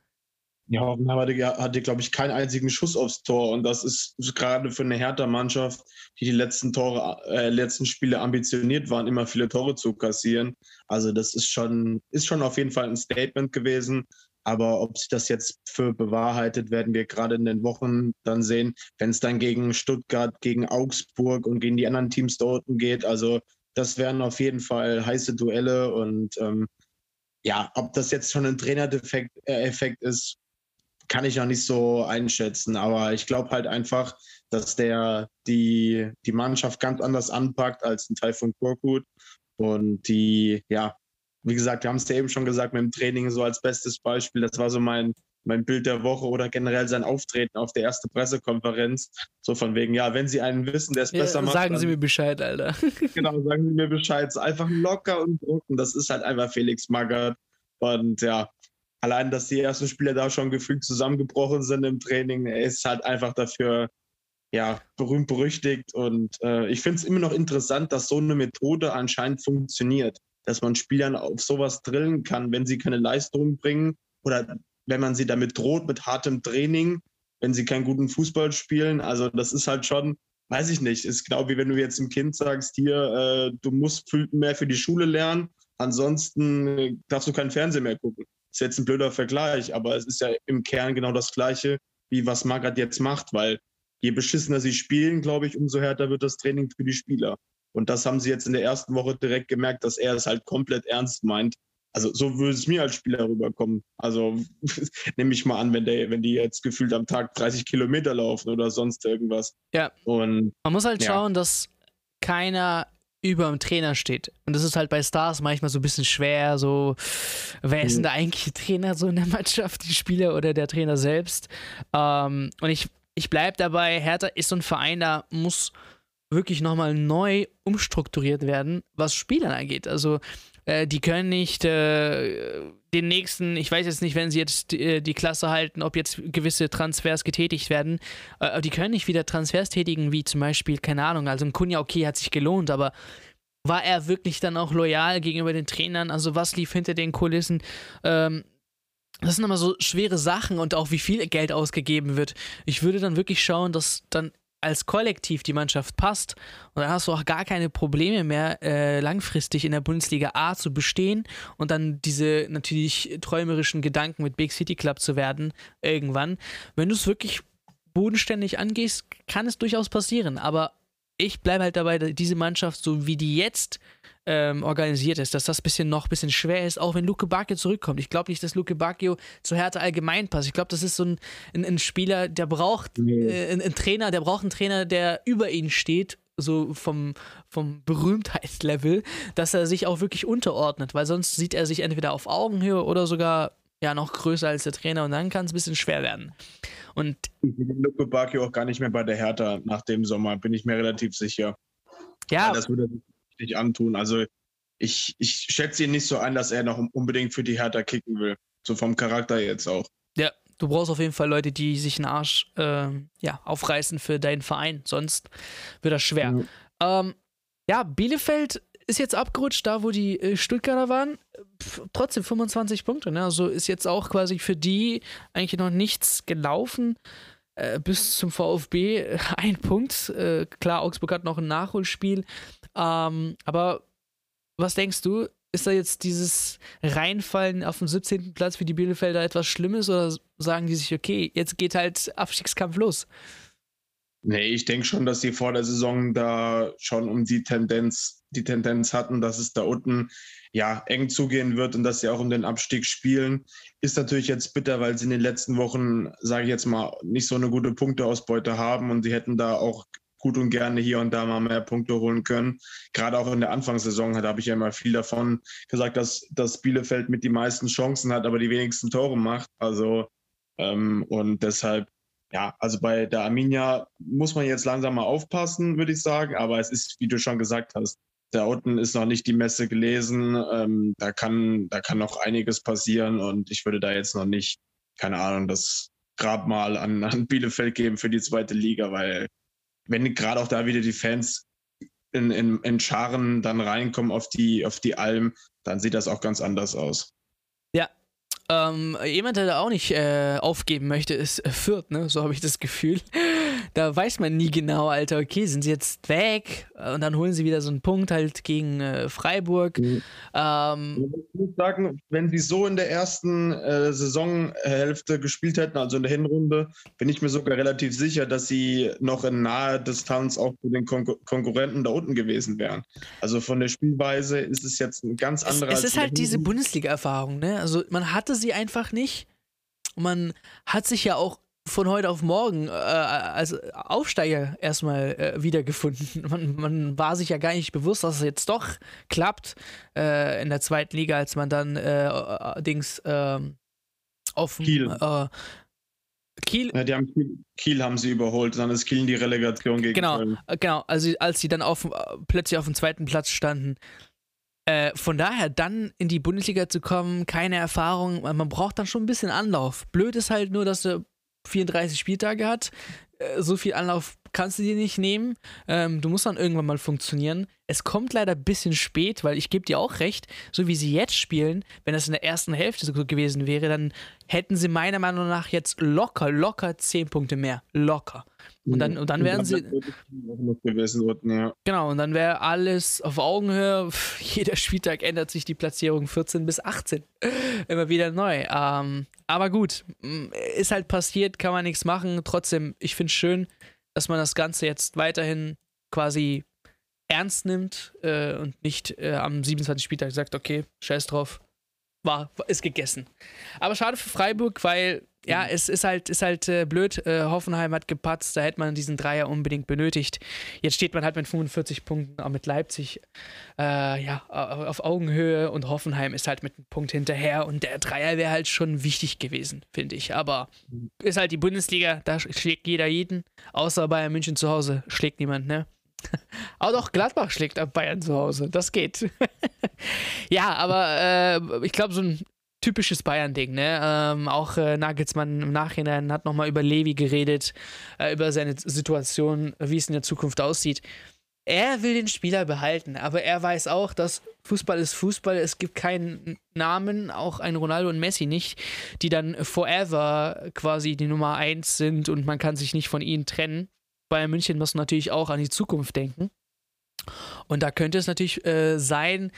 S2: Ja, Hoffenheim hatte, hatte glaube ich, keinen einzigen Schuss aufs Tor. Und das ist gerade für eine Hertha-Mannschaft, die die letzten Tore, äh, letzten Spiele ambitioniert waren, immer viele Tore zu kassieren. Also das ist schon, ist schon auf jeden Fall ein Statement gewesen. Aber ob sich das jetzt für bewahrheitet, werden wir gerade in den Wochen dann sehen, wenn es dann gegen Stuttgart, gegen Augsburg und gegen die anderen Teams dort geht. Also das wären auf jeden Fall heiße Duelle und ähm, ja, ob das jetzt schon ein Trainerdefekt äh, Effekt ist, kann ich noch nicht so einschätzen. Aber ich glaube halt einfach, dass der die, die Mannschaft ganz anders anpackt als ein Teil von Korkut. Und die, ja, wie gesagt, wir haben es ja eben schon gesagt, mit dem Training so als bestes Beispiel. Das war so mein, mein Bild der Woche oder generell sein Auftreten auf der ersten Pressekonferenz. So von wegen, ja, wenn Sie einen wissen, der es ja, besser macht.
S1: Sagen Sie mir Bescheid, Alter.
S2: genau, sagen Sie mir Bescheid. So einfach locker und drucken. Das ist halt einfach Felix Magath. Und ja, allein, dass die ersten Spieler da schon gefühlt zusammengebrochen sind im Training, ist halt einfach dafür ja, berühmt berüchtigt. Und äh, ich finde es immer noch interessant, dass so eine Methode anscheinend funktioniert, dass man Spielern auf sowas drillen kann, wenn sie keine Leistung bringen oder wenn man sie damit droht mit hartem Training, wenn sie keinen guten Fußball spielen. Also das ist halt schon, weiß ich nicht, ist genau wie wenn du jetzt einem Kind sagst, hier, äh, du musst mehr für die Schule lernen, ansonsten äh, darfst du keinen Fernsehen mehr gucken. Ist jetzt ein blöder Vergleich, aber es ist ja im Kern genau das Gleiche, wie was Magath jetzt macht, weil je beschissener sie spielen, glaube ich, umso härter wird das Training für die Spieler. Und das haben sie jetzt in der ersten Woche direkt gemerkt, dass er es halt komplett ernst meint. Also so würde es mir als Spieler rüberkommen. Also nehme ich mal an, wenn, der, wenn die jetzt gefühlt am Tag 30 Kilometer laufen oder sonst irgendwas.
S1: Ja. Und man muss halt ja. schauen, dass keiner über dem Trainer steht. Und das ist halt bei Stars manchmal so ein bisschen schwer, so, wer ist denn da eigentlich Trainer so in der Mannschaft, die Spieler oder der Trainer selbst? Ähm, und ich, ich bleibe dabei, Hertha ist so ein Verein, da muss wirklich nochmal neu umstrukturiert werden, was Spielern angeht. Also äh, die können nicht äh, den nächsten, ich weiß jetzt nicht, wenn sie jetzt die, äh, die, Klasse halten, ob jetzt gewisse Transfers getätigt werden, äh, die können nicht wieder Transfers tätigen, wie zum Beispiel, keine Ahnung, also ein Kunja, okay, hat sich gelohnt, aber war er wirklich dann auch loyal gegenüber den Trainern? Also was lief hinter den Kulissen? Ähm, das sind immer so schwere Sachen und auch wie viel Geld ausgegeben wird. Ich würde dann wirklich schauen, dass dann als Kollektiv die Mannschaft passt und dann hast du auch gar keine Probleme mehr, äh, langfristig in der Bundesliga A zu bestehen und dann diese natürlich träumerischen Gedanken mit Big City Club zu werden, irgendwann. Wenn du es wirklich bodenständig angehst, kann es durchaus passieren, aber ich bleibe halt dabei, diese Mannschaft, so wie die jetzt ähm, organisiert ist, dass das bisschen noch ein bisschen schwer ist, auch wenn Luke Bacchio zurückkommt. Ich glaube nicht, dass Luke Bacchio zu Hertha allgemein passt. Ich glaube, das ist so ein, ein, ein Spieler, der braucht äh, ein, ein Trainer, der braucht einen Trainer, der über ihn steht so vom, vom Berühmtheitslevel, dass er sich auch wirklich unterordnet, weil sonst sieht er sich entweder auf Augenhöhe oder sogar ja noch größer als der Trainer und dann kann es ein bisschen schwer werden. Und
S2: ich Luke Bacchio auch gar nicht mehr bei der Hertha nach dem Sommer, bin ich mir relativ sicher. Ja. das würde er sich nicht antun. Also ich, ich schätze ihn nicht so ein, dass er noch unbedingt für die Hertha kicken will. So vom Charakter jetzt auch.
S1: Ja, du brauchst auf jeden Fall Leute, die sich einen Arsch äh, ja, aufreißen für deinen Verein. Sonst wird das schwer. Ja. Ähm, ja, Bielefeld ist jetzt abgerutscht, da wo die äh, Stuttgarter waren. Pff, trotzdem 25 Punkte. Ne? Also ist jetzt auch quasi für die eigentlich noch nichts gelaufen. Äh, bis zum VfB äh, ein Punkt. Äh, klar, Augsburg hat noch ein Nachholspiel. Ähm, aber was denkst du? Ist da jetzt dieses Reinfallen auf den 17. Platz für die Bielefelder etwas Schlimmes oder sagen die sich, okay, jetzt geht halt Abstiegskampf los?
S2: Nee, ich denke schon, dass sie vor der Saison da schon um die Tendenz, die Tendenz hatten, dass es da unten ja eng zugehen wird und dass sie auch um den Abstieg spielen. Ist natürlich jetzt bitter, weil sie in den letzten Wochen, sage ich jetzt mal, nicht so eine gute Punkteausbeute haben und sie hätten da auch gut und gerne hier und da mal mehr Punkte holen können. Gerade auch in der Anfangssaison, da habe ich ja immer viel davon gesagt, dass, dass Bielefeld mit die meisten Chancen hat, aber die wenigsten Tore macht. Also ähm, und deshalb ja, also bei der Arminia muss man jetzt langsam mal aufpassen, würde ich sagen. Aber es ist, wie du schon gesagt hast, da unten ist noch nicht die Messe gelesen. Ähm, da, kann, da kann noch einiges passieren und ich würde da jetzt noch nicht, keine Ahnung, das Grabmal an, an Bielefeld geben für die zweite Liga, weil wenn gerade auch da wieder die Fans in, in, in Scharen dann reinkommen auf die, auf die Alm, dann sieht das auch ganz anders aus.
S1: Ähm, jemand, der da auch nicht äh, aufgeben möchte, ist äh, Fürth, ne? So habe ich das Gefühl. Da weiß man nie genau, Alter, okay, sind sie jetzt weg? Und dann holen sie wieder so einen Punkt halt gegen äh, Freiburg. Mhm.
S2: Ähm, ich muss sagen, wenn sie so in der ersten äh, Saisonhälfte gespielt hätten, also in der Hinrunde, bin ich mir sogar relativ sicher, dass sie noch in naher Distanz auch zu den Kon Konkurrenten da unten gewesen wären. Also von der Spielweise ist es jetzt ein ganz anderer.
S1: Es, es ist halt diese Bundesliga-Erfahrung, ne? Also man hatte sie einfach nicht. Und man hat sich ja auch von heute auf morgen äh, als Aufsteiger erstmal äh, wiedergefunden. Man, man, war sich ja gar nicht bewusst, dass es jetzt doch klappt äh, in der zweiten Liga, als man dann äh, äh, Dings ähm, auf
S2: Kiel.
S1: Äh, Kiel.
S2: Ja, die haben Kiel, Kiel, haben sie überholt, dann ist Kiel in die Relegation gegen
S1: Genau, Köln. genau. Also als sie dann auf, plötzlich auf dem zweiten Platz standen, äh, von daher, dann in die Bundesliga zu kommen, keine Erfahrung, man braucht dann schon ein bisschen Anlauf. Blöd ist halt nur, dass du 34 Spieltage hat. Äh, so viel Anlauf kannst du dir nicht nehmen. Ähm, du musst dann irgendwann mal funktionieren. Es kommt leider ein bisschen spät, weil ich gebe dir auch recht, so wie sie jetzt spielen, wenn das in der ersten Hälfte so gewesen wäre, dann hätten sie meiner Meinung nach jetzt locker, locker 10 Punkte mehr. Locker. Und dann, und dann wären sie. Genau, und dann wäre alles auf Augenhöhe. Jeder Spieltag ändert sich die Platzierung 14 bis 18. Immer wieder neu. Ähm, aber gut, ist halt passiert, kann man nichts machen. Trotzdem, ich finde es schön, dass man das Ganze jetzt weiterhin quasi ernst nimmt äh, und nicht äh, am 27. Spieltag sagt, okay, scheiß drauf, war, ist gegessen. Aber schade für Freiburg, weil ja, mhm. es ist halt, ist halt äh, blöd. Äh, Hoffenheim hat gepatzt, da hätte man diesen Dreier unbedingt benötigt. Jetzt steht man halt mit 45 Punkten auch mit Leipzig äh, ja, auf Augenhöhe und Hoffenheim ist halt mit einem Punkt hinterher und der Dreier wäre halt schon wichtig gewesen, finde ich. Aber mhm. ist halt die Bundesliga, da schlägt jeder jeden, außer Bayern München zu Hause schlägt niemand, ne? Aber doch Gladbach schlägt ab Bayern zu Hause. Das geht. ja, aber äh, ich glaube, so ein typisches Bayern-Ding, ne? Ähm, auch äh, Nagelsmann im Nachhinein hat nochmal über Levi geredet, äh, über seine Situation, wie es in der Zukunft aussieht. Er will den Spieler behalten, aber er weiß auch, dass Fußball ist Fußball. Es gibt keinen Namen, auch ein Ronaldo und Messi nicht, die dann forever quasi die Nummer eins sind und man kann sich nicht von ihnen trennen. Bayern München muss natürlich auch an die Zukunft denken. Und da könnte es natürlich äh, sein,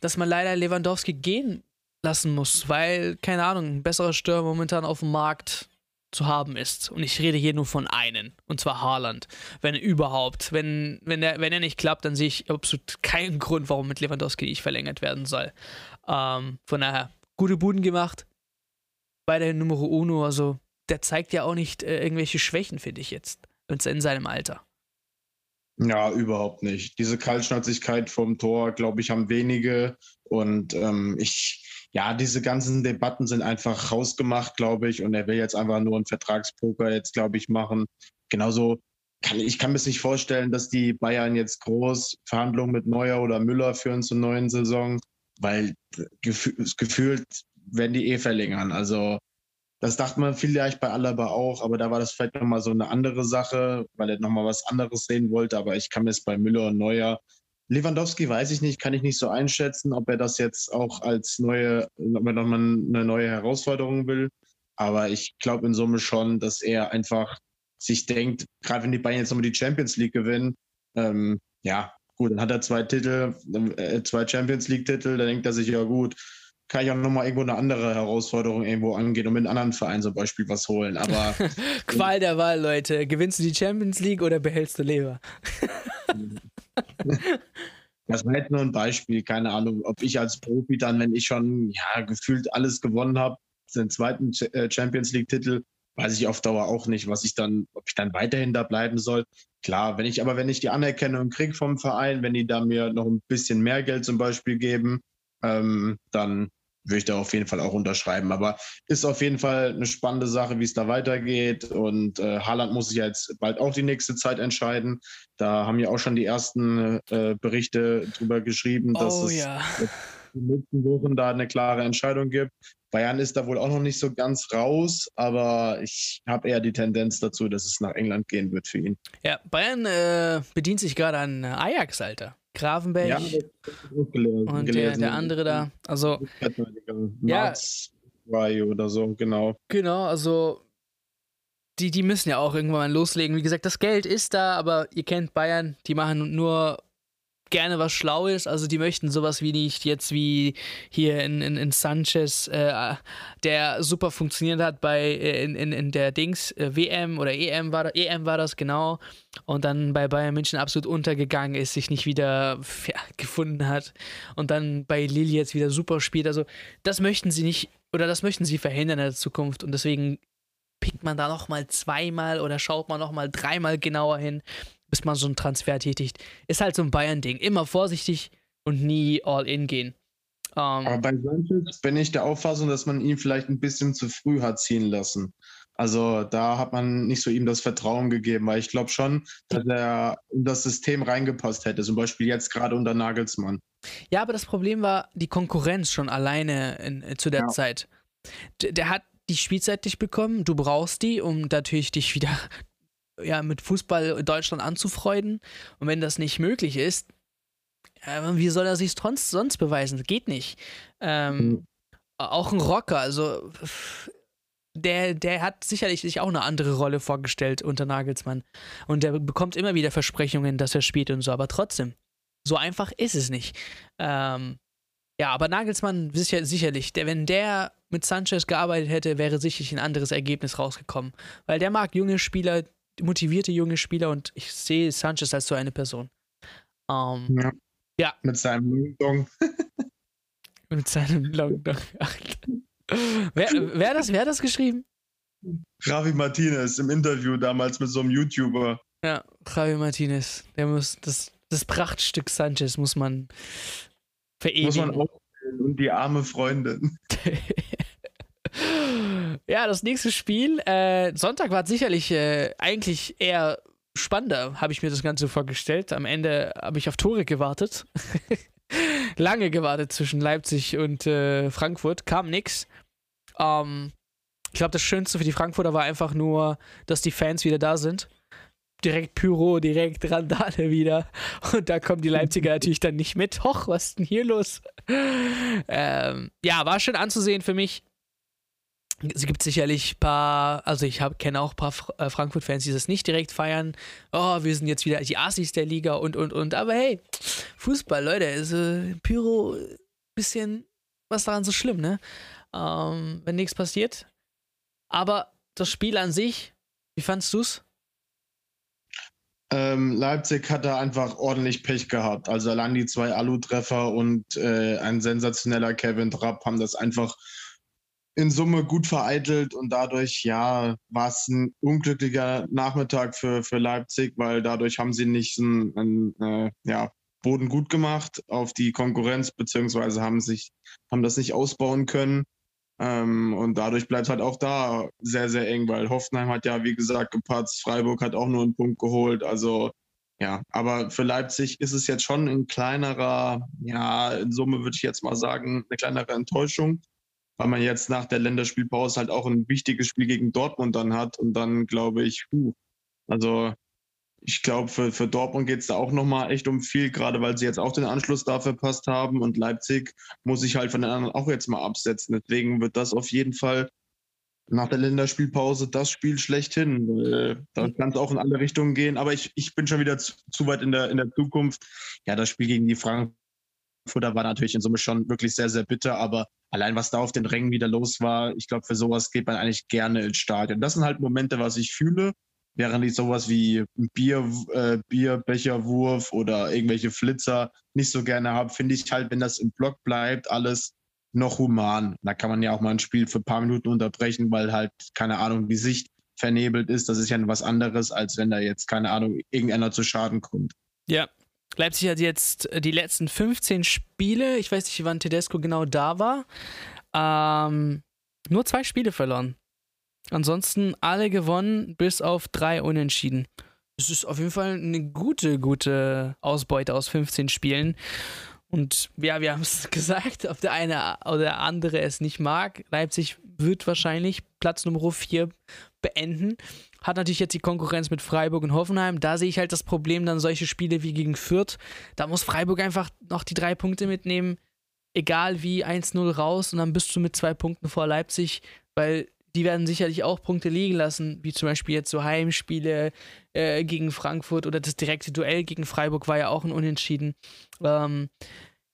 S1: dass man leider Lewandowski gehen lassen muss, weil, keine Ahnung, ein besserer Stürmer momentan auf dem Markt zu haben ist. Und ich rede hier nur von einem, und zwar Haaland. Wenn überhaupt. Wenn, wenn, er, wenn er nicht klappt, dann sehe ich absolut keinen Grund, warum mit Lewandowski nicht verlängert werden soll. Ähm, von daher, gute Buden gemacht. Bei der Nummer Uno, also der zeigt ja auch nicht äh, irgendwelche Schwächen, finde ich jetzt. In seinem Alter.
S2: Ja, überhaupt nicht. Diese Kaltschnäuzigkeit vom Tor, glaube ich, haben wenige. Und ähm, ich, ja, diese ganzen Debatten sind einfach rausgemacht, glaube ich. Und er will jetzt einfach nur einen Vertragspoker jetzt, glaube ich, machen. Genauso kann ich kann mir nicht vorstellen, dass die Bayern jetzt groß Verhandlungen mit Neuer oder Müller führen zur neuen Saison, weil gef gefühlt werden die eh verlängern. Also das dachte man vielleicht bei Alaba auch, aber da war das vielleicht nochmal so eine andere Sache, weil er nochmal was anderes sehen wollte. Aber ich kann mir es bei Müller und Neuer. Lewandowski weiß ich nicht, kann ich nicht so einschätzen, ob er das jetzt auch als neue, ob er nochmal eine neue Herausforderung will. Aber ich glaube in Summe schon, dass er einfach sich denkt, gerade wenn die Bayern jetzt nochmal die Champions League gewinnen, ähm, ja, gut, dann hat er zwei Titel, äh, zwei Champions League-Titel, da denkt er sich, ja gut, kann ich auch nochmal irgendwo eine andere Herausforderung irgendwo angehen und mit einem anderen Verein zum Beispiel was holen. Aber
S1: Qual der Wahl, Leute. Gewinnst du die Champions League oder behältst du Leber?
S2: das war jetzt nur ein Beispiel, keine Ahnung, ob ich als Profi dann, wenn ich schon ja, gefühlt alles gewonnen habe, den zweiten äh, Champions League-Titel, weiß ich auf Dauer auch nicht, was ich dann, ob ich dann weiterhin da bleiben soll. Klar, wenn ich, aber wenn ich die Anerkennung kriege vom Verein, wenn die da mir noch ein bisschen mehr Geld zum Beispiel geben, ähm, dann würde ich da auf jeden Fall auch unterschreiben. Aber ist auf jeden Fall eine spannende Sache, wie es da weitergeht. Und äh, Haaland muss sich jetzt bald auch die nächste Zeit entscheiden. Da haben ja auch schon die ersten äh, Berichte drüber geschrieben, dass oh, es ja. in den nächsten Wochen da eine klare Entscheidung gibt. Bayern ist da wohl auch noch nicht so ganz raus, aber ich habe eher die Tendenz dazu, dass es nach England gehen wird für ihn.
S1: Ja, Bayern äh, bedient sich gerade an Ajax, Alter. Gravenberg ja, und der, der, andere da. Also
S2: ja, oder so, genau.
S1: Genau, also die, die müssen ja auch irgendwann mal loslegen. Wie gesagt, das Geld ist da, aber ihr kennt Bayern, die machen nur gerne was Schlaues. Also die möchten sowas wie nicht jetzt wie hier in, in, in Sanchez, äh, der super funktioniert hat bei äh, in, in, in der Dings äh, WM oder EM war, EM war das genau und dann bei Bayern München absolut untergegangen ist, sich nicht wieder ja, gefunden hat und dann bei Lille jetzt wieder super spielt. Also das möchten sie nicht oder das möchten sie verhindern in der Zukunft und deswegen pickt man da noch mal zweimal oder schaut man noch mal dreimal genauer hin bis man so einen Transfer tätigt. Ist halt so ein Bayern-Ding. Immer vorsichtig und nie all in gehen.
S2: Ähm, Aber bei Sanchez bin ich der Auffassung, dass man ihn vielleicht ein bisschen zu früh hat ziehen lassen. Also da hat man nicht so ihm das Vertrauen gegeben, weil ich glaube schon, dass er in das System reingepasst hätte. Zum Beispiel jetzt gerade unter Nagelsmann.
S1: Ja, aber das Problem war die Konkurrenz schon alleine in, zu der ja. Zeit. D der hat die Spielzeit nicht bekommen. Du brauchst die, um natürlich dich wieder ja, mit Fußball Deutschland anzufreunden. Und wenn das nicht möglich ist, wie soll er sich sonst, sonst beweisen? Geht nicht. Ähm, mhm. Auch ein Rocker, also der, der hat sicherlich sich auch eine andere Rolle vorgestellt unter Nagelsmann. Und der bekommt immer wieder Versprechungen, dass er spielt und so, aber trotzdem, so einfach ist es nicht. Ähm, ja, aber Nagelsmann sicher, sicherlich, der, wenn der mit Sanchez gearbeitet hätte, wäre sicherlich ein anderes Ergebnis rausgekommen. Weil der mag junge Spieler, motivierte junge Spieler und ich sehe Sanchez als so eine Person. Um, ähm, ja. ja.
S2: Mit seinem Longdong.
S1: mit seinem Longdong. wer, wer, das, wer hat das geschrieben?
S2: Javi Martinez im Interview damals mit so einem YouTuber.
S1: Ja, Javi Martinez. Der muss, das, das Prachtstück Sanchez muss man verewigen. Muss man auch
S2: und die arme Freundin.
S1: Ja, das nächste Spiel. Äh, Sonntag war sicherlich äh, eigentlich eher spannender, habe ich mir das Ganze vorgestellt. Am Ende habe ich auf Tore gewartet. Lange gewartet zwischen Leipzig und äh, Frankfurt. Kam nix. Ähm, ich glaube, das Schönste für die Frankfurter war einfach nur, dass die Fans wieder da sind. Direkt Pyro, direkt Randale wieder. Und da kommen die Leipziger natürlich dann nicht mit. Hoch, was ist denn hier los? Ähm, ja, war schön anzusehen für mich es gibt sicherlich ein paar, also ich kenne auch ein paar äh, Frankfurt-Fans, die das nicht direkt feiern. Oh, wir sind jetzt wieder die Assis der Liga und, und, und. Aber hey, Fußball, Leute, ist äh, Pyro bisschen, was daran so schlimm, ne? Ähm, wenn nichts passiert. Aber das Spiel an sich, wie fandst du's?
S2: Ähm, Leipzig hat da einfach ordentlich Pech gehabt. Also allein die zwei Alu-Treffer und äh, ein sensationeller Kevin Trapp haben das einfach in Summe gut vereitelt und dadurch, ja, war es ein unglücklicher Nachmittag für, für Leipzig, weil dadurch haben sie nicht einen, einen äh, ja, Boden gut gemacht auf die Konkurrenz, beziehungsweise haben sich, haben das nicht ausbauen können. Ähm, und dadurch bleibt halt auch da sehr, sehr eng, weil Hoffenheim hat ja, wie gesagt, gepatzt, Freiburg hat auch nur einen Punkt geholt. Also ja, aber für Leipzig ist es jetzt schon ein kleinerer, ja, in Summe würde ich jetzt mal sagen, eine kleinere Enttäuschung, weil man jetzt nach der Länderspielpause halt auch ein wichtiges Spiel gegen Dortmund dann hat und dann glaube ich, puh, also ich glaube, für, für Dortmund geht es da auch nochmal echt um viel, gerade weil sie jetzt auch den Anschluss da verpasst haben. Und Leipzig muss sich halt von den anderen auch jetzt mal absetzen. Deswegen wird das auf jeden Fall nach der Länderspielpause das Spiel schlechthin. Weil da kann es auch in alle Richtungen gehen. Aber ich, ich bin schon wieder zu, zu weit in der, in der Zukunft. Ja, das Spiel gegen die Frankfurter war natürlich in Summe schon wirklich sehr, sehr bitter. Aber allein was da auf den Rängen wieder los war, ich glaube, für sowas geht man eigentlich gerne ins Stadion. Das sind halt Momente, was ich fühle während ich sowas wie Bier, äh, Bierbecherwurf oder irgendwelche Flitzer nicht so gerne habe, finde ich halt, wenn das im Block bleibt, alles noch human. Da kann man ja auch mal ein Spiel für ein paar Minuten unterbrechen, weil halt, keine Ahnung, die Sicht vernebelt ist. Das ist ja was anderes, als wenn da jetzt, keine Ahnung, irgendeiner zu Schaden kommt.
S1: Ja. Leipzig hat jetzt die letzten 15 Spiele, ich weiß nicht, wann Tedesco genau da war, ähm, nur zwei Spiele verloren. Ansonsten alle gewonnen, bis auf drei Unentschieden. Das ist auf jeden Fall eine gute, gute Ausbeute aus 15 Spielen. Und ja, wir haben es gesagt, ob der eine oder andere es nicht mag. Leipzig wird wahrscheinlich Platz Nummer 4 beenden. Hat natürlich jetzt die Konkurrenz mit Freiburg und Hoffenheim. Da sehe ich halt das Problem, dann solche Spiele wie gegen Fürth. Da muss Freiburg einfach noch die drei Punkte mitnehmen. Egal wie 1-0 raus und dann bist du mit zwei Punkten vor Leipzig, weil die werden sicherlich auch Punkte liegen lassen, wie zum Beispiel jetzt so Heimspiele äh, gegen Frankfurt oder das direkte Duell gegen Freiburg war ja auch ein Unentschieden. Ähm,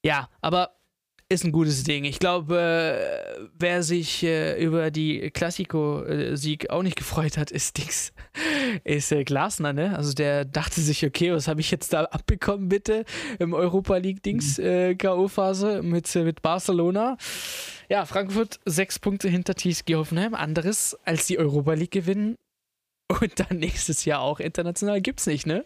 S1: ja, aber ist ein gutes Ding. Ich glaube, äh, wer sich äh, über die Klassiko-Sieg auch nicht gefreut hat, ist Dix, ist äh, Glasner, ne? Also der dachte sich, okay, was habe ich jetzt da abbekommen, bitte, im Europa League-Dings, mhm. K.O.-Phase mit, mit Barcelona. Ja, Frankfurt sechs Punkte hinter TSG Hoffenheim. Anderes als die Europa League gewinnen und dann nächstes Jahr auch international gibt's nicht, ne?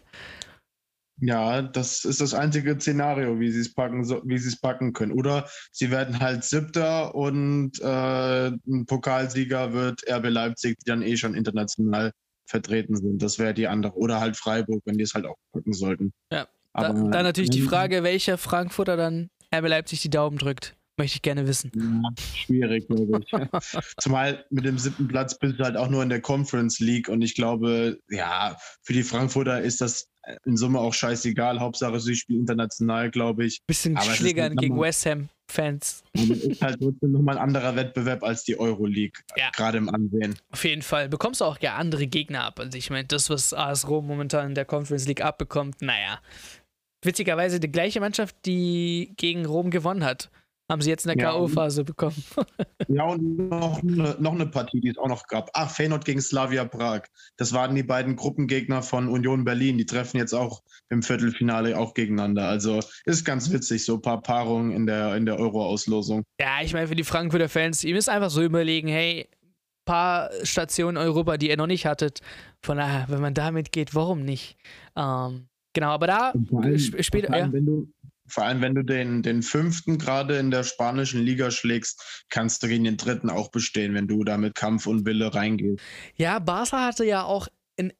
S2: Ja, das ist das einzige Szenario, wie sie es packen, so, wie sie es packen können. Oder sie werden halt Siebter und äh, ein Pokalsieger wird RB Leipzig, die dann eh schon international vertreten sind. Das wäre die andere. Oder halt Freiburg, wenn die es halt auch packen sollten.
S1: Ja. Aber, da, dann natürlich die Frage, welcher Frankfurter dann RB Leipzig die Daumen drückt. Möchte ich gerne wissen.
S2: Ja, schwierig, glaube ich. Zumal mit dem siebten Platz bist du halt auch nur in der Conference League und ich glaube, ja, für die Frankfurter ist das in Summe auch scheißegal. Hauptsache, sie spielen international, glaube ich.
S1: Bisschen Aber Schlägern halt gegen West Ham. Fans.
S2: ist halt trotzdem nochmal ein anderer Wettbewerb als die Euroleague, ja. gerade im Ansehen.
S1: Auf jeden Fall. Bekommst du auch ja andere Gegner ab. Also ich meine, das, was AS Rom momentan in der Conference League abbekommt, naja. Witzigerweise die gleiche Mannschaft, die gegen Rom gewonnen hat. Haben sie jetzt in der ja, K.O.-Phase bekommen.
S2: ja, und noch eine, noch eine Partie, die es auch noch gab. Ach, Feyenoord gegen Slavia Prag. Das waren die beiden Gruppengegner von Union Berlin. Die treffen jetzt auch im Viertelfinale auch gegeneinander. Also ist ganz witzig, so ein paar Paarungen in der, in der Euro-Auslosung.
S1: Ja, ich meine, für die Frankfurter Fans, ihr müsst einfach so überlegen, hey, paar Stationen Europa, die ihr noch nicht hattet. Von daher, wenn man damit geht, warum nicht? Ähm, genau, aber da später. Ja.
S2: Wenn du, vor allem, wenn du den, den fünften gerade in der spanischen Liga schlägst, kannst du gegen den dritten auch bestehen, wenn du da mit Kampf und Wille reingehst.
S1: Ja, Barca hatte ja auch in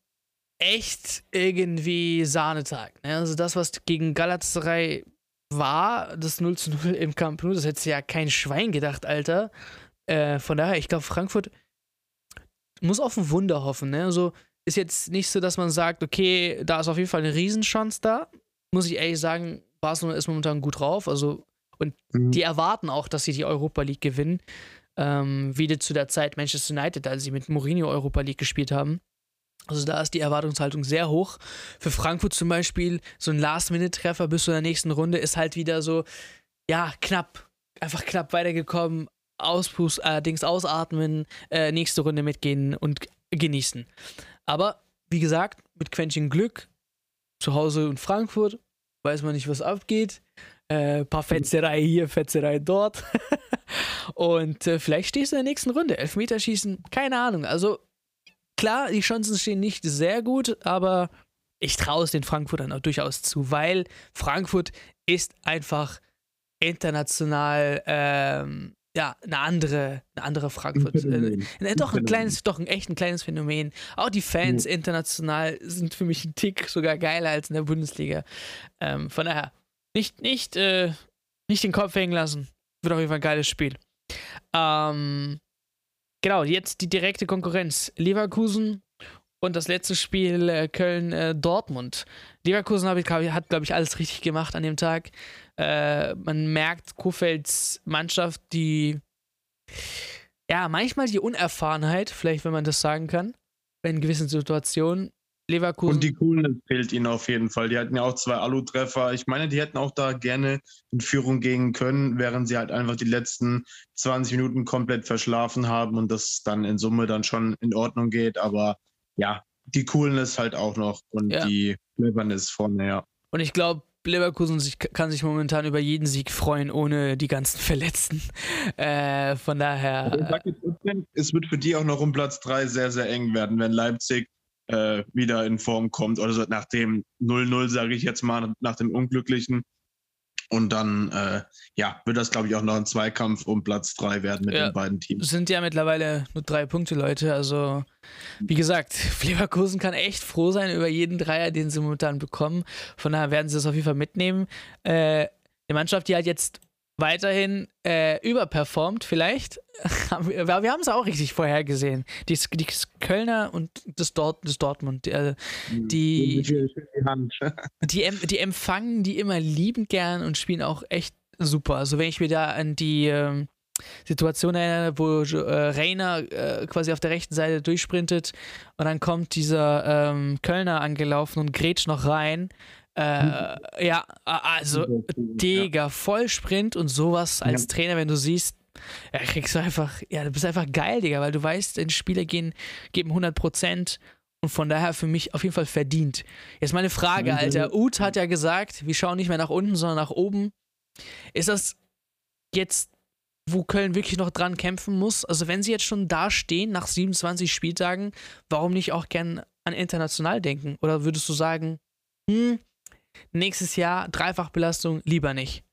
S1: echt irgendwie Sahnetag. Ne? Also das, was gegen Galatasaray war, das 0 zu 0 im Camp Nou, das hätte ja kein Schwein gedacht, Alter. Äh, von daher, ich glaube, Frankfurt muss auf ein Wunder hoffen. Ne? Also ist jetzt nicht so, dass man sagt, okay, da ist auf jeden Fall eine Riesenchance da. Muss ich ehrlich sagen, Barcelona ist momentan gut drauf. Also, und mhm. die erwarten auch, dass sie die Europa League gewinnen. Ähm, wie zu der Zeit Manchester United, als sie mit Mourinho Europa League gespielt haben. Also da ist die Erwartungshaltung sehr hoch. Für Frankfurt zum Beispiel, so ein Last-Minute-Treffer bis zu der nächsten Runde ist halt wieder so, ja, knapp, einfach knapp weitergekommen. Auspust, äh, Dings ausatmen, äh, nächste Runde mitgehen und genießen. Aber wie gesagt, mit Quäntchen Glück, zu Hause in Frankfurt, weiß man nicht, was abgeht. Äh, paar Fetzerei hier, Fetzerei dort. und äh, vielleicht stehst du in der nächsten Runde. Elfmeterschießen, keine Ahnung. Also klar, die Chancen stehen nicht sehr gut, aber ich traue es den Frankfurtern auch durchaus zu, weil Frankfurt ist einfach international ähm, ja, eine andere, eine andere Frankfurt. Ein äh, doch ein kleines, doch ein echt ein kleines Phänomen. Auch die Fans mhm. international sind für mich ein Tick sogar geiler als in der Bundesliga. Ähm, von daher, nicht, nicht, äh, nicht den Kopf hängen lassen. Wird auf jeden Fall ein geiles Spiel. Ähm, genau, jetzt die direkte Konkurrenz. Leverkusen und das letzte Spiel äh, Köln-Dortmund. Äh, Leverkusen ich, hat, glaube ich, alles richtig gemacht an dem Tag. Äh, man merkt Kofelds Mannschaft, die ja, manchmal die Unerfahrenheit, vielleicht wenn man das sagen kann, in gewissen Situationen. Leverkusen.
S2: Und die Coolness fehlt ihnen auf jeden Fall. Die hatten ja auch zwei Alu-Treffer. Ich meine, die hätten auch da gerne in Führung gehen können, während sie halt einfach die letzten 20 Minuten komplett verschlafen haben und das dann in Summe dann schon in Ordnung geht. Aber ja, die Coolness halt auch noch und ja. die Cleverness vorne, ja.
S1: Und ich glaube, Leverkusen sich, kann sich momentan über jeden Sieg freuen, ohne die ganzen Verletzten. Äh, von daher.
S2: Es wird für die auch noch um Platz 3 sehr, sehr eng werden, wenn Leipzig äh, wieder in Form kommt. Oder so nach dem 0-0, sage ich jetzt mal, nach dem Unglücklichen. Und dann, äh, ja, wird das, glaube ich, auch noch ein Zweikampf um Platz 3 werden mit ja, den beiden Teams.
S1: Sind ja mittlerweile nur drei Punkte, Leute. Also, wie gesagt, Leverkusen kann echt froh sein über jeden Dreier, den sie momentan bekommen. Von daher werden sie das auf jeden Fall mitnehmen. Äh, eine Mannschaft, die halt jetzt weiterhin äh, überperformt, vielleicht. wir, wir haben es auch richtig vorhergesehen. Die, die Kölner und das, Dort, das Dortmund, äh, die, die, die, die, empfangen die immer liebend gern und spielen auch echt super. Also wenn ich mir da an die äh, Situation erinnere, wo äh, Reiner äh, quasi auf der rechten Seite durchsprintet und dann kommt dieser ähm, Kölner angelaufen und grätscht noch rein äh, ja, also, Digga, Vollsprint und sowas als ja. Trainer, wenn du siehst, ja, kriegst du einfach, ja, du bist einfach geil, Digga, weil du weißt, die Spieler gehen, geben 100 Prozent und von daher für mich auf jeden Fall verdient. Jetzt meine Frage, Alter. Uth hat ja gesagt, wir schauen nicht mehr nach unten, sondern nach oben. Ist das jetzt, wo Köln wirklich noch dran kämpfen muss? Also, wenn sie jetzt schon da stehen nach 27 Spieltagen, warum nicht auch gern an international denken? Oder würdest du sagen, hm, nächstes Jahr Dreifachbelastung lieber nicht.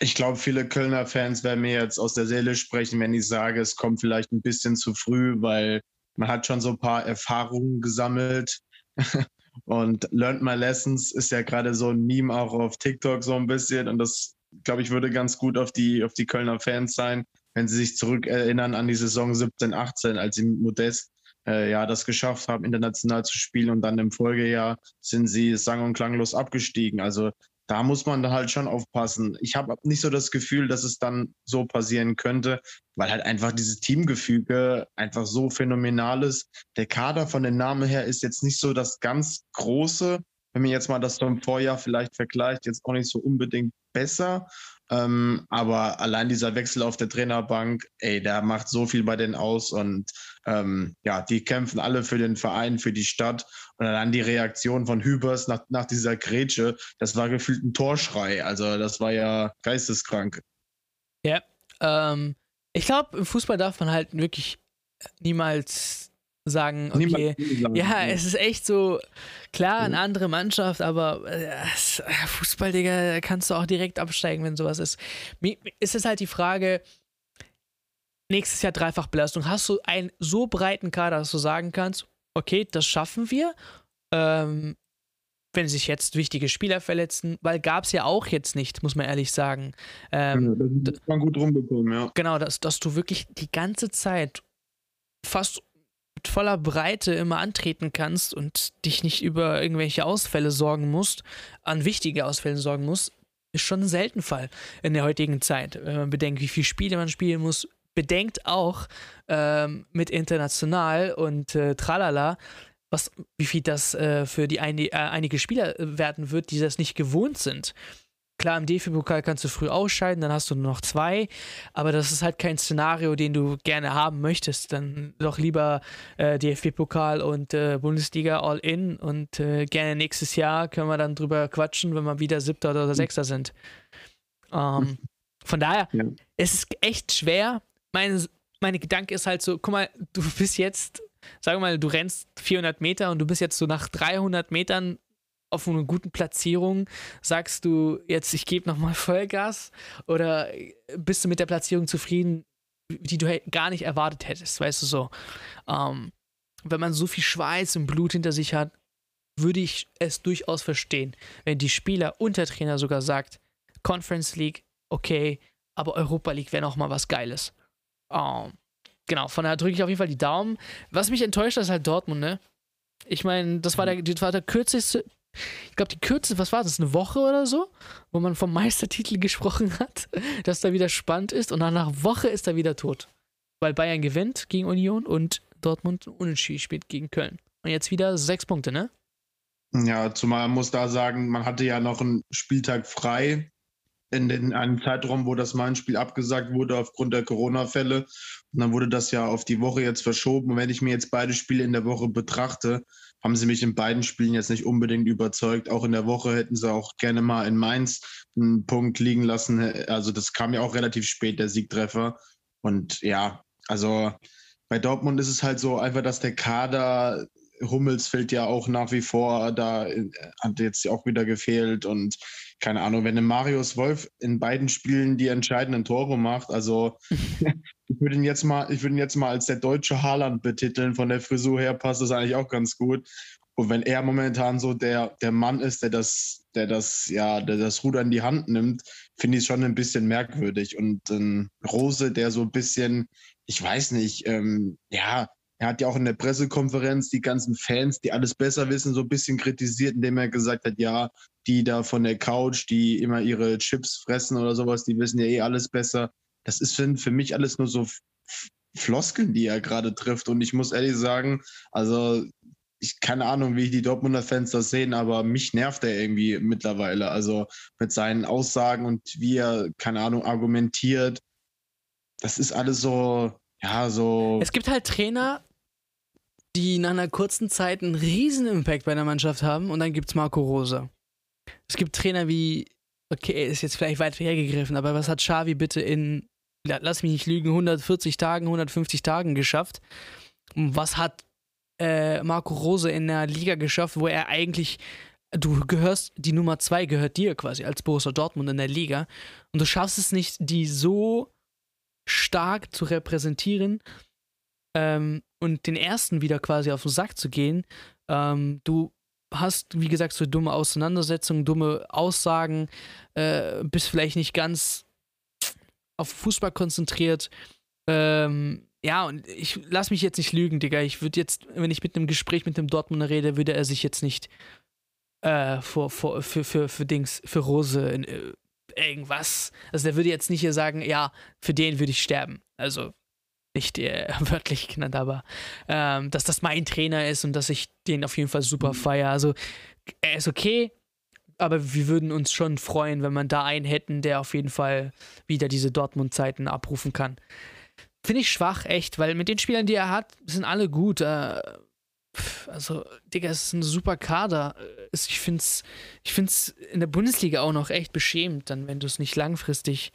S2: Ich glaube, viele Kölner Fans werden mir jetzt aus der Seele sprechen, wenn ich sage, es kommt vielleicht ein bisschen zu früh, weil man hat schon so ein paar Erfahrungen gesammelt. und Learned My Lessons ist ja gerade so ein Meme auch auf TikTok so ein bisschen. Und das, glaube ich, würde ganz gut auf die, auf die Kölner Fans sein, wenn sie sich zurückerinnern an die Saison 17, 18, als sie Modest äh, ja, das geschafft haben, international zu spielen und dann im Folgejahr sind sie sang- und klanglos abgestiegen. Also da muss man dann halt schon aufpassen. Ich habe nicht so das Gefühl, dass es dann so passieren könnte, weil halt einfach dieses Teamgefüge einfach so phänomenal ist. Der Kader von den Namen her ist jetzt nicht so das ganz große. Wenn man jetzt mal das vom Vorjahr vielleicht vergleicht, jetzt auch nicht so unbedingt besser. Ähm, aber allein dieser Wechsel auf der Trainerbank, ey, der macht so viel bei denen aus und ähm, ja, die kämpfen alle für den Verein, für die Stadt. Und dann die Reaktion von Hübers nach, nach dieser Grätsche, das war gefühlt ein Torschrei. Also das war ja geisteskrank.
S1: Ja, ähm, ich glaube, im Fußball darf man halt wirklich niemals sagen, okay, ja, es ist echt so, klar, eine andere Mannschaft, aber äh, Fußball, Digga, kannst du auch direkt absteigen, wenn sowas ist. Es ist halt die Frage, nächstes Jahr Dreifachbelastung, hast du einen so breiten Kader, dass du sagen kannst, okay, das schaffen wir, ähm, wenn sich jetzt wichtige Spieler verletzen, weil gab es ja auch jetzt nicht, muss man ehrlich sagen. Ähm,
S2: ja, das ist man gut rumbekommen, ja.
S1: Genau, dass, dass du wirklich die ganze Zeit fast mit voller Breite immer antreten kannst und dich nicht über irgendwelche Ausfälle sorgen musst, an wichtige Ausfälle sorgen musst, ist schon ein Seltenfall in der heutigen Zeit. Wenn man bedenkt, wie viele Spiele man spielen muss, bedenkt auch ähm, mit international und äh, tralala, was, wie viel das äh, für die ein, äh, einige Spieler werden wird, die das nicht gewohnt sind. Klar, im DFB-Pokal kannst du früh ausscheiden, dann hast du nur noch zwei, aber das ist halt kein Szenario, den du gerne haben möchtest. Dann doch lieber äh, DFB-Pokal und äh, Bundesliga all in und äh, gerne nächstes Jahr können wir dann drüber quatschen, wenn wir wieder Siebter oder hm. Sechster sind. Ähm, von daher, ja. es ist echt schwer. Mein, meine Gedanke ist halt so, guck mal, du bist jetzt, sag mal, du rennst 400 Meter und du bist jetzt so nach 300 Metern auf einer guten Platzierung, sagst du jetzt, ich gebe nochmal Vollgas oder bist du mit der Platzierung zufrieden, die du gar nicht erwartet hättest, weißt du so. Ähm, wenn man so viel Schweiß und Blut hinter sich hat, würde ich es durchaus verstehen, wenn die Spieler und der Trainer sogar sagt, Conference League, okay, aber Europa League wäre nochmal was Geiles. Ähm, genau, von daher drücke ich auf jeden Fall die Daumen. Was mich enttäuscht, ist halt Dortmund, ne? Ich meine, das war der, das war der kürzeste, ich glaube, die Kürze, was war das, eine Woche oder so, wo man vom Meistertitel gesprochen hat, dass da wieder spannend ist und nach einer Woche ist er wieder tot. Weil Bayern gewinnt gegen Union und Dortmund unentschieden spielt gegen Köln. Und jetzt wieder sechs Punkte, ne?
S2: Ja, zumal man muss da sagen, man hatte ja noch einen Spieltag frei in, den, einem Zeitraum, wo das Main-Spiel abgesagt wurde aufgrund der Corona-Fälle. Und dann wurde das ja auf die Woche jetzt verschoben. Und wenn ich mir jetzt beide Spiele in der Woche betrachte, haben sie mich in beiden Spielen jetzt nicht unbedingt überzeugt. Auch in der Woche hätten sie auch gerne mal in Mainz einen Punkt liegen lassen. Also das kam ja auch relativ spät, der Siegtreffer. Und ja, also bei Dortmund ist es halt so einfach, dass der Kader Hummels fällt ja auch nach wie vor, da hat jetzt auch wieder gefehlt und keine Ahnung, wenn Marius Wolf in beiden Spielen die entscheidenden Tore macht, also ich würde ihn jetzt mal, ich würde ihn jetzt mal als der deutsche Haaland betiteln, von der Frisur her passt das eigentlich auch ganz gut. Und wenn er momentan so der, der Mann ist, der das, der das, ja, der das Ruder in die Hand nimmt, finde ich es schon ein bisschen merkwürdig. Und ähm, Rose, der so ein bisschen, ich weiß nicht, ähm, ja, er hat ja auch in der Pressekonferenz die ganzen Fans, die alles besser wissen, so ein bisschen kritisiert, indem er gesagt hat, ja, die da von der Couch, die immer ihre Chips fressen oder sowas, die wissen ja eh alles besser. Das ist für, mich alles nur so Floskeln, die er gerade trifft. Und ich muss ehrlich sagen, also ich keine Ahnung, wie die Dortmunder Fans das sehen, aber mich nervt er irgendwie mittlerweile. Also mit seinen Aussagen und wie er, keine Ahnung, argumentiert. Das ist alles so, ja, so.
S1: Es gibt halt Trainer, die nach einer kurzen Zeit einen riesen Impact bei der Mannschaft haben und dann gibt es Marco Rose. Es gibt Trainer wie, okay, ist jetzt vielleicht weit hergegriffen, aber was hat Xavi bitte in, lass mich nicht lügen, 140 Tagen, 150 Tagen geschafft? Und was hat äh, Marco Rose in der Liga geschafft, wo er eigentlich, du gehörst, die Nummer zwei gehört dir quasi als Borussia Dortmund in der Liga und du schaffst es nicht, die so stark zu repräsentieren ähm, und den ersten wieder quasi auf den Sack zu gehen. Ähm, du hast, wie gesagt, so dumme Auseinandersetzungen, dumme Aussagen, äh, bist vielleicht nicht ganz auf Fußball konzentriert. Ähm, ja, und ich lass mich jetzt nicht lügen, Digga. Ich würde jetzt, wenn ich mit einem Gespräch mit dem Dortmunder rede, würde er sich jetzt nicht äh, vor, vor, für, für, für Dings, für Rose in, äh, irgendwas. Also der würde jetzt nicht hier sagen, ja, für den würde ich sterben. Also nicht äh, wörtlich genannt, aber ähm, dass das mein Trainer ist und dass ich den auf jeden Fall super mhm. feiere. Also er ist okay, aber wir würden uns schon freuen, wenn man da einen hätten, der auf jeden Fall wieder diese Dortmund-Zeiten abrufen kann. Finde ich schwach, echt, weil mit den Spielern, die er hat, sind alle gut. Äh, also, Digga, es ist ein super Kader. Ich finde es ich find's in der Bundesliga auch noch echt beschämend, dann, wenn du es nicht langfristig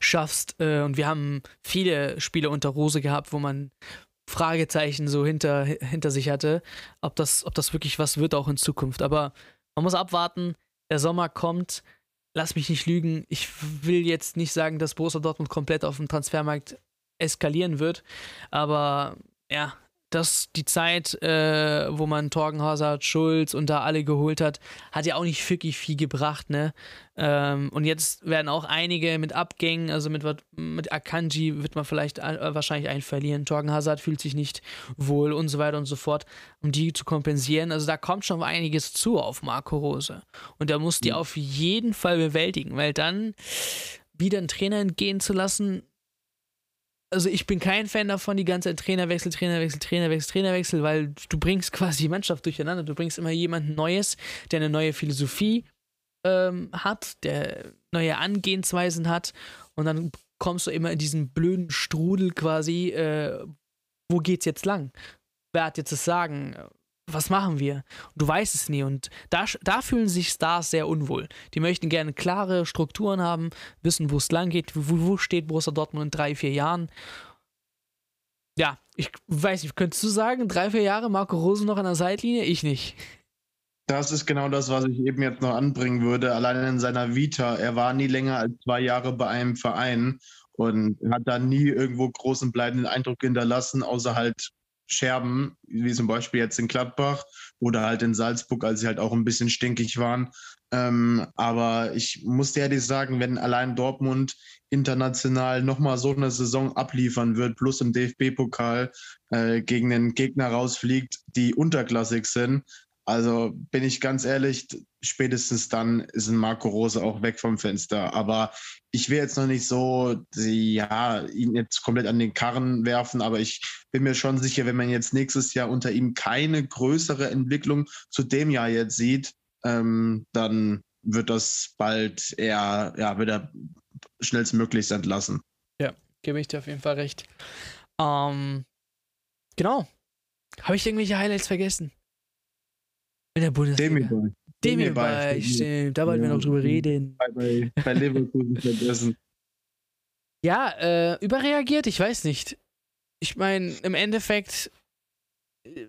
S1: schaffst. Äh, und wir haben viele Spiele unter Rose gehabt, wo man Fragezeichen so hinter, hinter sich hatte, ob das, ob das wirklich was wird auch in Zukunft. Aber man muss abwarten, der Sommer kommt. Lass mich nicht lügen. Ich will jetzt nicht sagen, dass Borussia Dortmund komplett auf dem Transfermarkt eskalieren wird. Aber ja, dass die Zeit, äh, wo man Torgen Hazard, Schulz und da alle geholt hat, hat ja auch nicht wirklich viel gebracht, ne? Ähm, und jetzt werden auch einige mit Abgängen, also mit, mit Akanji wird man vielleicht äh, wahrscheinlich einen verlieren. Torgen Hazard fühlt sich nicht wohl und so weiter und so fort, um die zu kompensieren. Also da kommt schon einiges zu auf Marco Rose. Und der muss die mhm. auf jeden Fall bewältigen, weil dann wieder einen Trainer entgehen zu lassen, also ich bin kein Fan davon, die ganze Zeit Trainerwechsel, Trainerwechsel, Trainerwechsel, Trainerwechsel, weil du bringst quasi die Mannschaft durcheinander. Du bringst immer jemanden Neues, der eine neue Philosophie ähm, hat, der neue Angehensweisen hat und dann kommst du immer in diesen blöden Strudel quasi, äh, wo geht's jetzt lang? Wer hat jetzt das Sagen? Was machen wir? Du weißt es nie und da, da fühlen sich Stars sehr unwohl. Die möchten gerne klare Strukturen haben, wissen, wo es lang geht, wo, wo steht Borussia Dortmund in drei, vier Jahren. Ja, ich weiß nicht, könntest du sagen, drei, vier Jahre Marco Rose noch an der Seitlinie? Ich nicht.
S2: Das ist genau das, was ich eben jetzt noch anbringen würde. Allein in seiner Vita. Er war nie länger als zwei Jahre bei einem Verein und hat da nie irgendwo großen bleibenden Eindruck hinterlassen, außer halt Scherben, wie zum Beispiel jetzt in Gladbach oder halt in Salzburg, als sie halt auch ein bisschen stinkig waren. Ähm, aber ich muss dir ehrlich sagen, wenn allein Dortmund international nochmal so eine Saison abliefern wird, plus im DFB-Pokal äh, gegen einen Gegner rausfliegt, die unterklassig sind, also bin ich ganz ehrlich, spätestens dann ist ein Marco Rose auch weg vom Fenster. Aber ich will jetzt noch nicht so, ja, ihn jetzt komplett an den Karren werfen, aber ich bin mir schon sicher, wenn man jetzt nächstes Jahr unter ihm keine größere Entwicklung zu dem Jahr jetzt sieht, ähm, dann wird das bald eher, ja, wird er schnellstmöglichst entlassen.
S1: Ja, gebe ich dir auf jeden Fall recht. Ähm, genau. Habe ich irgendwelche Highlights vergessen? In der Bundesliga. Demi Demirbay, stimmt. Da wollten ja. wir noch drüber reden. Bei, bei, bei Leverkusen vergessen. Ja, äh, überreagiert, ich weiß nicht. Ich meine, im Endeffekt, äh,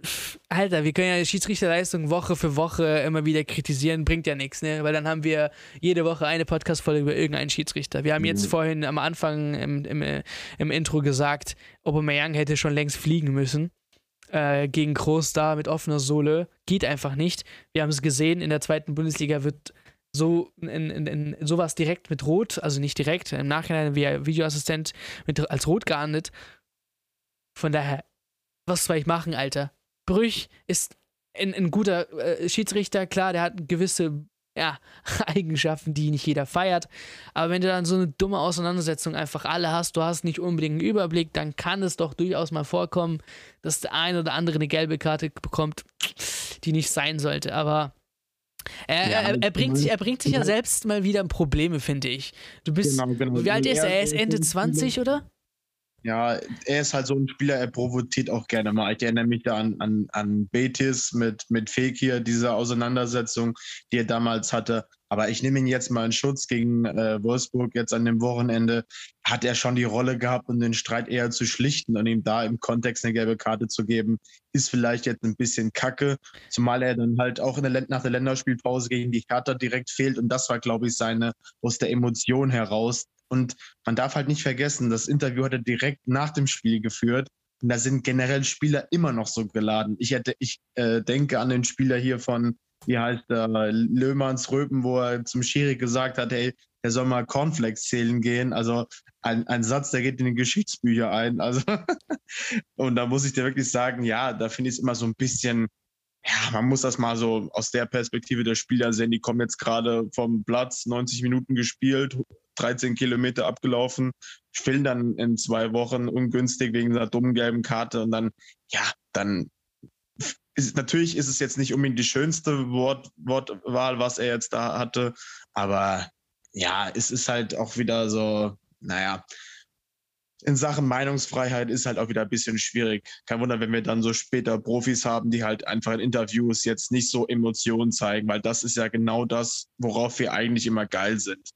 S1: Alter, wir können ja Schiedsrichterleistung Woche für Woche immer wieder kritisieren, bringt ja nichts, ne? Weil dann haben wir jede Woche eine Podcast-Folge über irgendeinen Schiedsrichter. Wir haben jetzt mhm. vorhin am Anfang im, im, äh, im Intro gesagt, Aubameyang hätte schon längst fliegen müssen äh, gegen Groß da mit offener Sohle. Geht einfach nicht. Wir haben es gesehen, in der zweiten Bundesliga wird so in, in, in, sowas direkt mit Rot, also nicht direkt, im Nachhinein wie Videoassistent mit, als Rot geahndet. Von daher, was soll ich machen, Alter? Brüch ist ein, ein guter äh, Schiedsrichter, klar, der hat gewisse ja, Eigenschaften, die nicht jeder feiert. Aber wenn du dann so eine dumme Auseinandersetzung einfach alle hast, du hast nicht unbedingt einen Überblick, dann kann es doch durchaus mal vorkommen, dass der eine oder andere eine gelbe Karte bekommt, die nicht sein sollte. Aber er, ja, er, er bringt sich, er bringt sich ja selbst mal wieder in Probleme, finde ich. Du bist, genau, genau. wie alt ist er? Er ist Ende 20, oder?
S2: Ja, er ist halt so ein Spieler, er provoziert auch gerne mal. Ich erinnere mich da an, an, an Betis mit, mit Fekir, diese Auseinandersetzung, die er damals hatte. Aber ich nehme ihn jetzt mal in Schutz gegen äh, Wolfsburg jetzt an dem Wochenende. Hat er schon die Rolle gehabt, um den Streit eher zu schlichten und ihm da im Kontext eine gelbe Karte zu geben, ist vielleicht jetzt ein bisschen kacke. Zumal er dann halt auch in der, nach der Länderspielpause gegen die Hertha direkt fehlt. Und das war, glaube ich, seine aus der Emotion heraus und man darf halt nicht vergessen, das Interview hat er direkt nach dem Spiel geführt. Und da sind generell Spieler immer noch so geladen. Ich, hätte, ich äh, denke an den Spieler hier von, wie heißt der, Löhmanns Röpen, wo er zum Schiri gesagt hat, hey, er soll mal Cornflakes zählen gehen. Also ein, ein Satz, der geht in die Geschichtsbücher ein. Also und da muss ich dir wirklich sagen, ja, da finde ich es immer so ein bisschen, ja, man muss das mal so aus der Perspektive der Spieler sehen. Die kommen jetzt gerade vom Platz, 90 Minuten gespielt, 13 Kilometer abgelaufen, fehlen dann in zwei Wochen ungünstig wegen einer dummen gelben Karte und dann, ja, dann ist, natürlich ist es jetzt nicht unbedingt die schönste Wort, Wortwahl, was er jetzt da hatte, aber ja, es ist halt auch wieder so, naja, in Sachen Meinungsfreiheit ist halt auch wieder ein bisschen schwierig. Kein Wunder, wenn wir dann so später Profis haben, die halt einfach in Interviews jetzt nicht so Emotionen zeigen, weil das ist ja genau das, worauf wir eigentlich immer geil sind.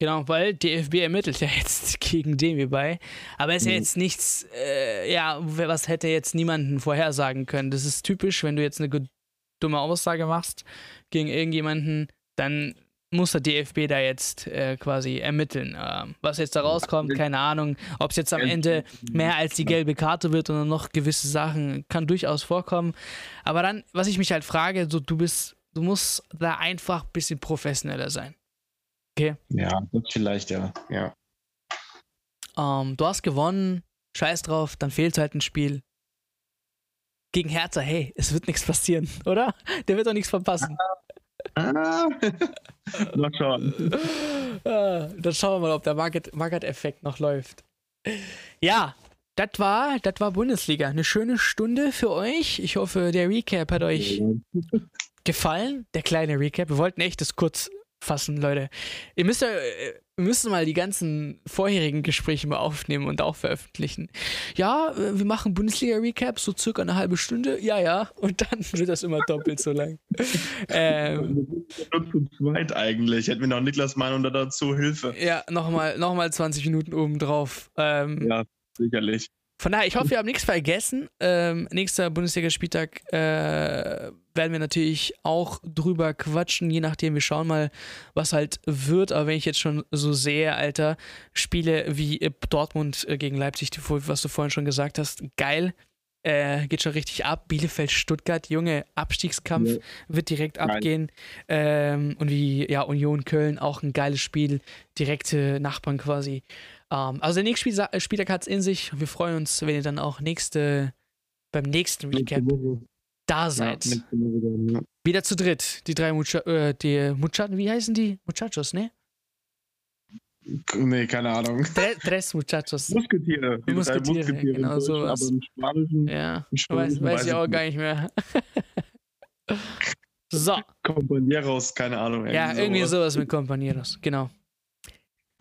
S1: Genau, weil DFB ermittelt ja jetzt gegen Demi bei. Aber es ist ja mhm. jetzt nichts, äh, ja, was hätte jetzt niemanden vorhersagen können. Das ist typisch, wenn du jetzt eine dumme Aussage machst gegen irgendjemanden, dann muss der DFB da jetzt äh, quasi ermitteln. Ähm, was jetzt da rauskommt, keine Ahnung. Ob es jetzt am Ende mehr als die gelbe Karte wird oder noch gewisse Sachen, kann durchaus vorkommen. Aber dann, was ich mich halt frage, so du bist, du musst da einfach ein bisschen professioneller sein. Okay.
S2: Ja, vielleicht, ja. ja.
S1: Ähm, du hast gewonnen, scheiß drauf, dann fehlt halt ein Spiel. Gegen Hertha, hey, es wird nichts passieren, oder? Der wird doch nichts verpassen. Ah. mal schauen. Ah, dann schauen wir mal, ob der Market-Effekt noch läuft. Ja, das war, das war Bundesliga. Eine schöne Stunde für euch. Ich hoffe, der Recap hat euch gefallen. Der kleine Recap. Wir wollten echt das kurz fassen, Leute. Ihr müsst ja, äh, müssen mal die ganzen vorherigen Gespräche mal aufnehmen und auch veröffentlichen. Ja, äh, wir machen Bundesliga-Recap, so circa eine halbe Stunde. Ja, ja. Und dann wird das immer doppelt so lang.
S2: ähm, zu zweit eigentlich. Hätten wir noch Niklas Meinung dazu Hilfe.
S1: Ja, nochmal noch mal 20 Minuten obendrauf. Ähm,
S2: ja, sicherlich.
S1: Von daher, ich hoffe, wir haben nichts vergessen. Ähm, nächster Bundesligaspieltag äh, werden wir natürlich auch drüber quatschen, je nachdem. Wir schauen mal, was halt wird. Aber wenn ich jetzt schon so sehe, Alter, Spiele wie äh, Dortmund äh, gegen Leipzig, was du vorhin schon gesagt hast, geil. Äh, geht schon richtig ab. Bielefeld, Stuttgart, Junge, Abstiegskampf ja. wird direkt Nein. abgehen. Ähm, und wie, ja, Union Köln, auch ein geiles Spiel. Direkte Nachbarn quasi. Ähm, also der nächste Spiel, Spieltag hat es in sich. Wir freuen uns, wenn ihr dann auch nächste, beim nächsten Recap da seid. Ja, ja. Wieder zu dritt. Die drei Mucha äh, die Muchachos, wie heißen die? Muchachos, ne?
S2: Nee, keine Ahnung.
S1: Tre tres Muchachos.
S2: Musketiere.
S1: Die Musketiere, Musketiere genau sowas. Aber im Spanischen, ja, im Spanischen weiß, weiß, ich auch gar nicht mehr. so.
S2: Compañeros, keine Ahnung.
S1: Ja, irgendwie sowas, sowas mit Compañeros, genau.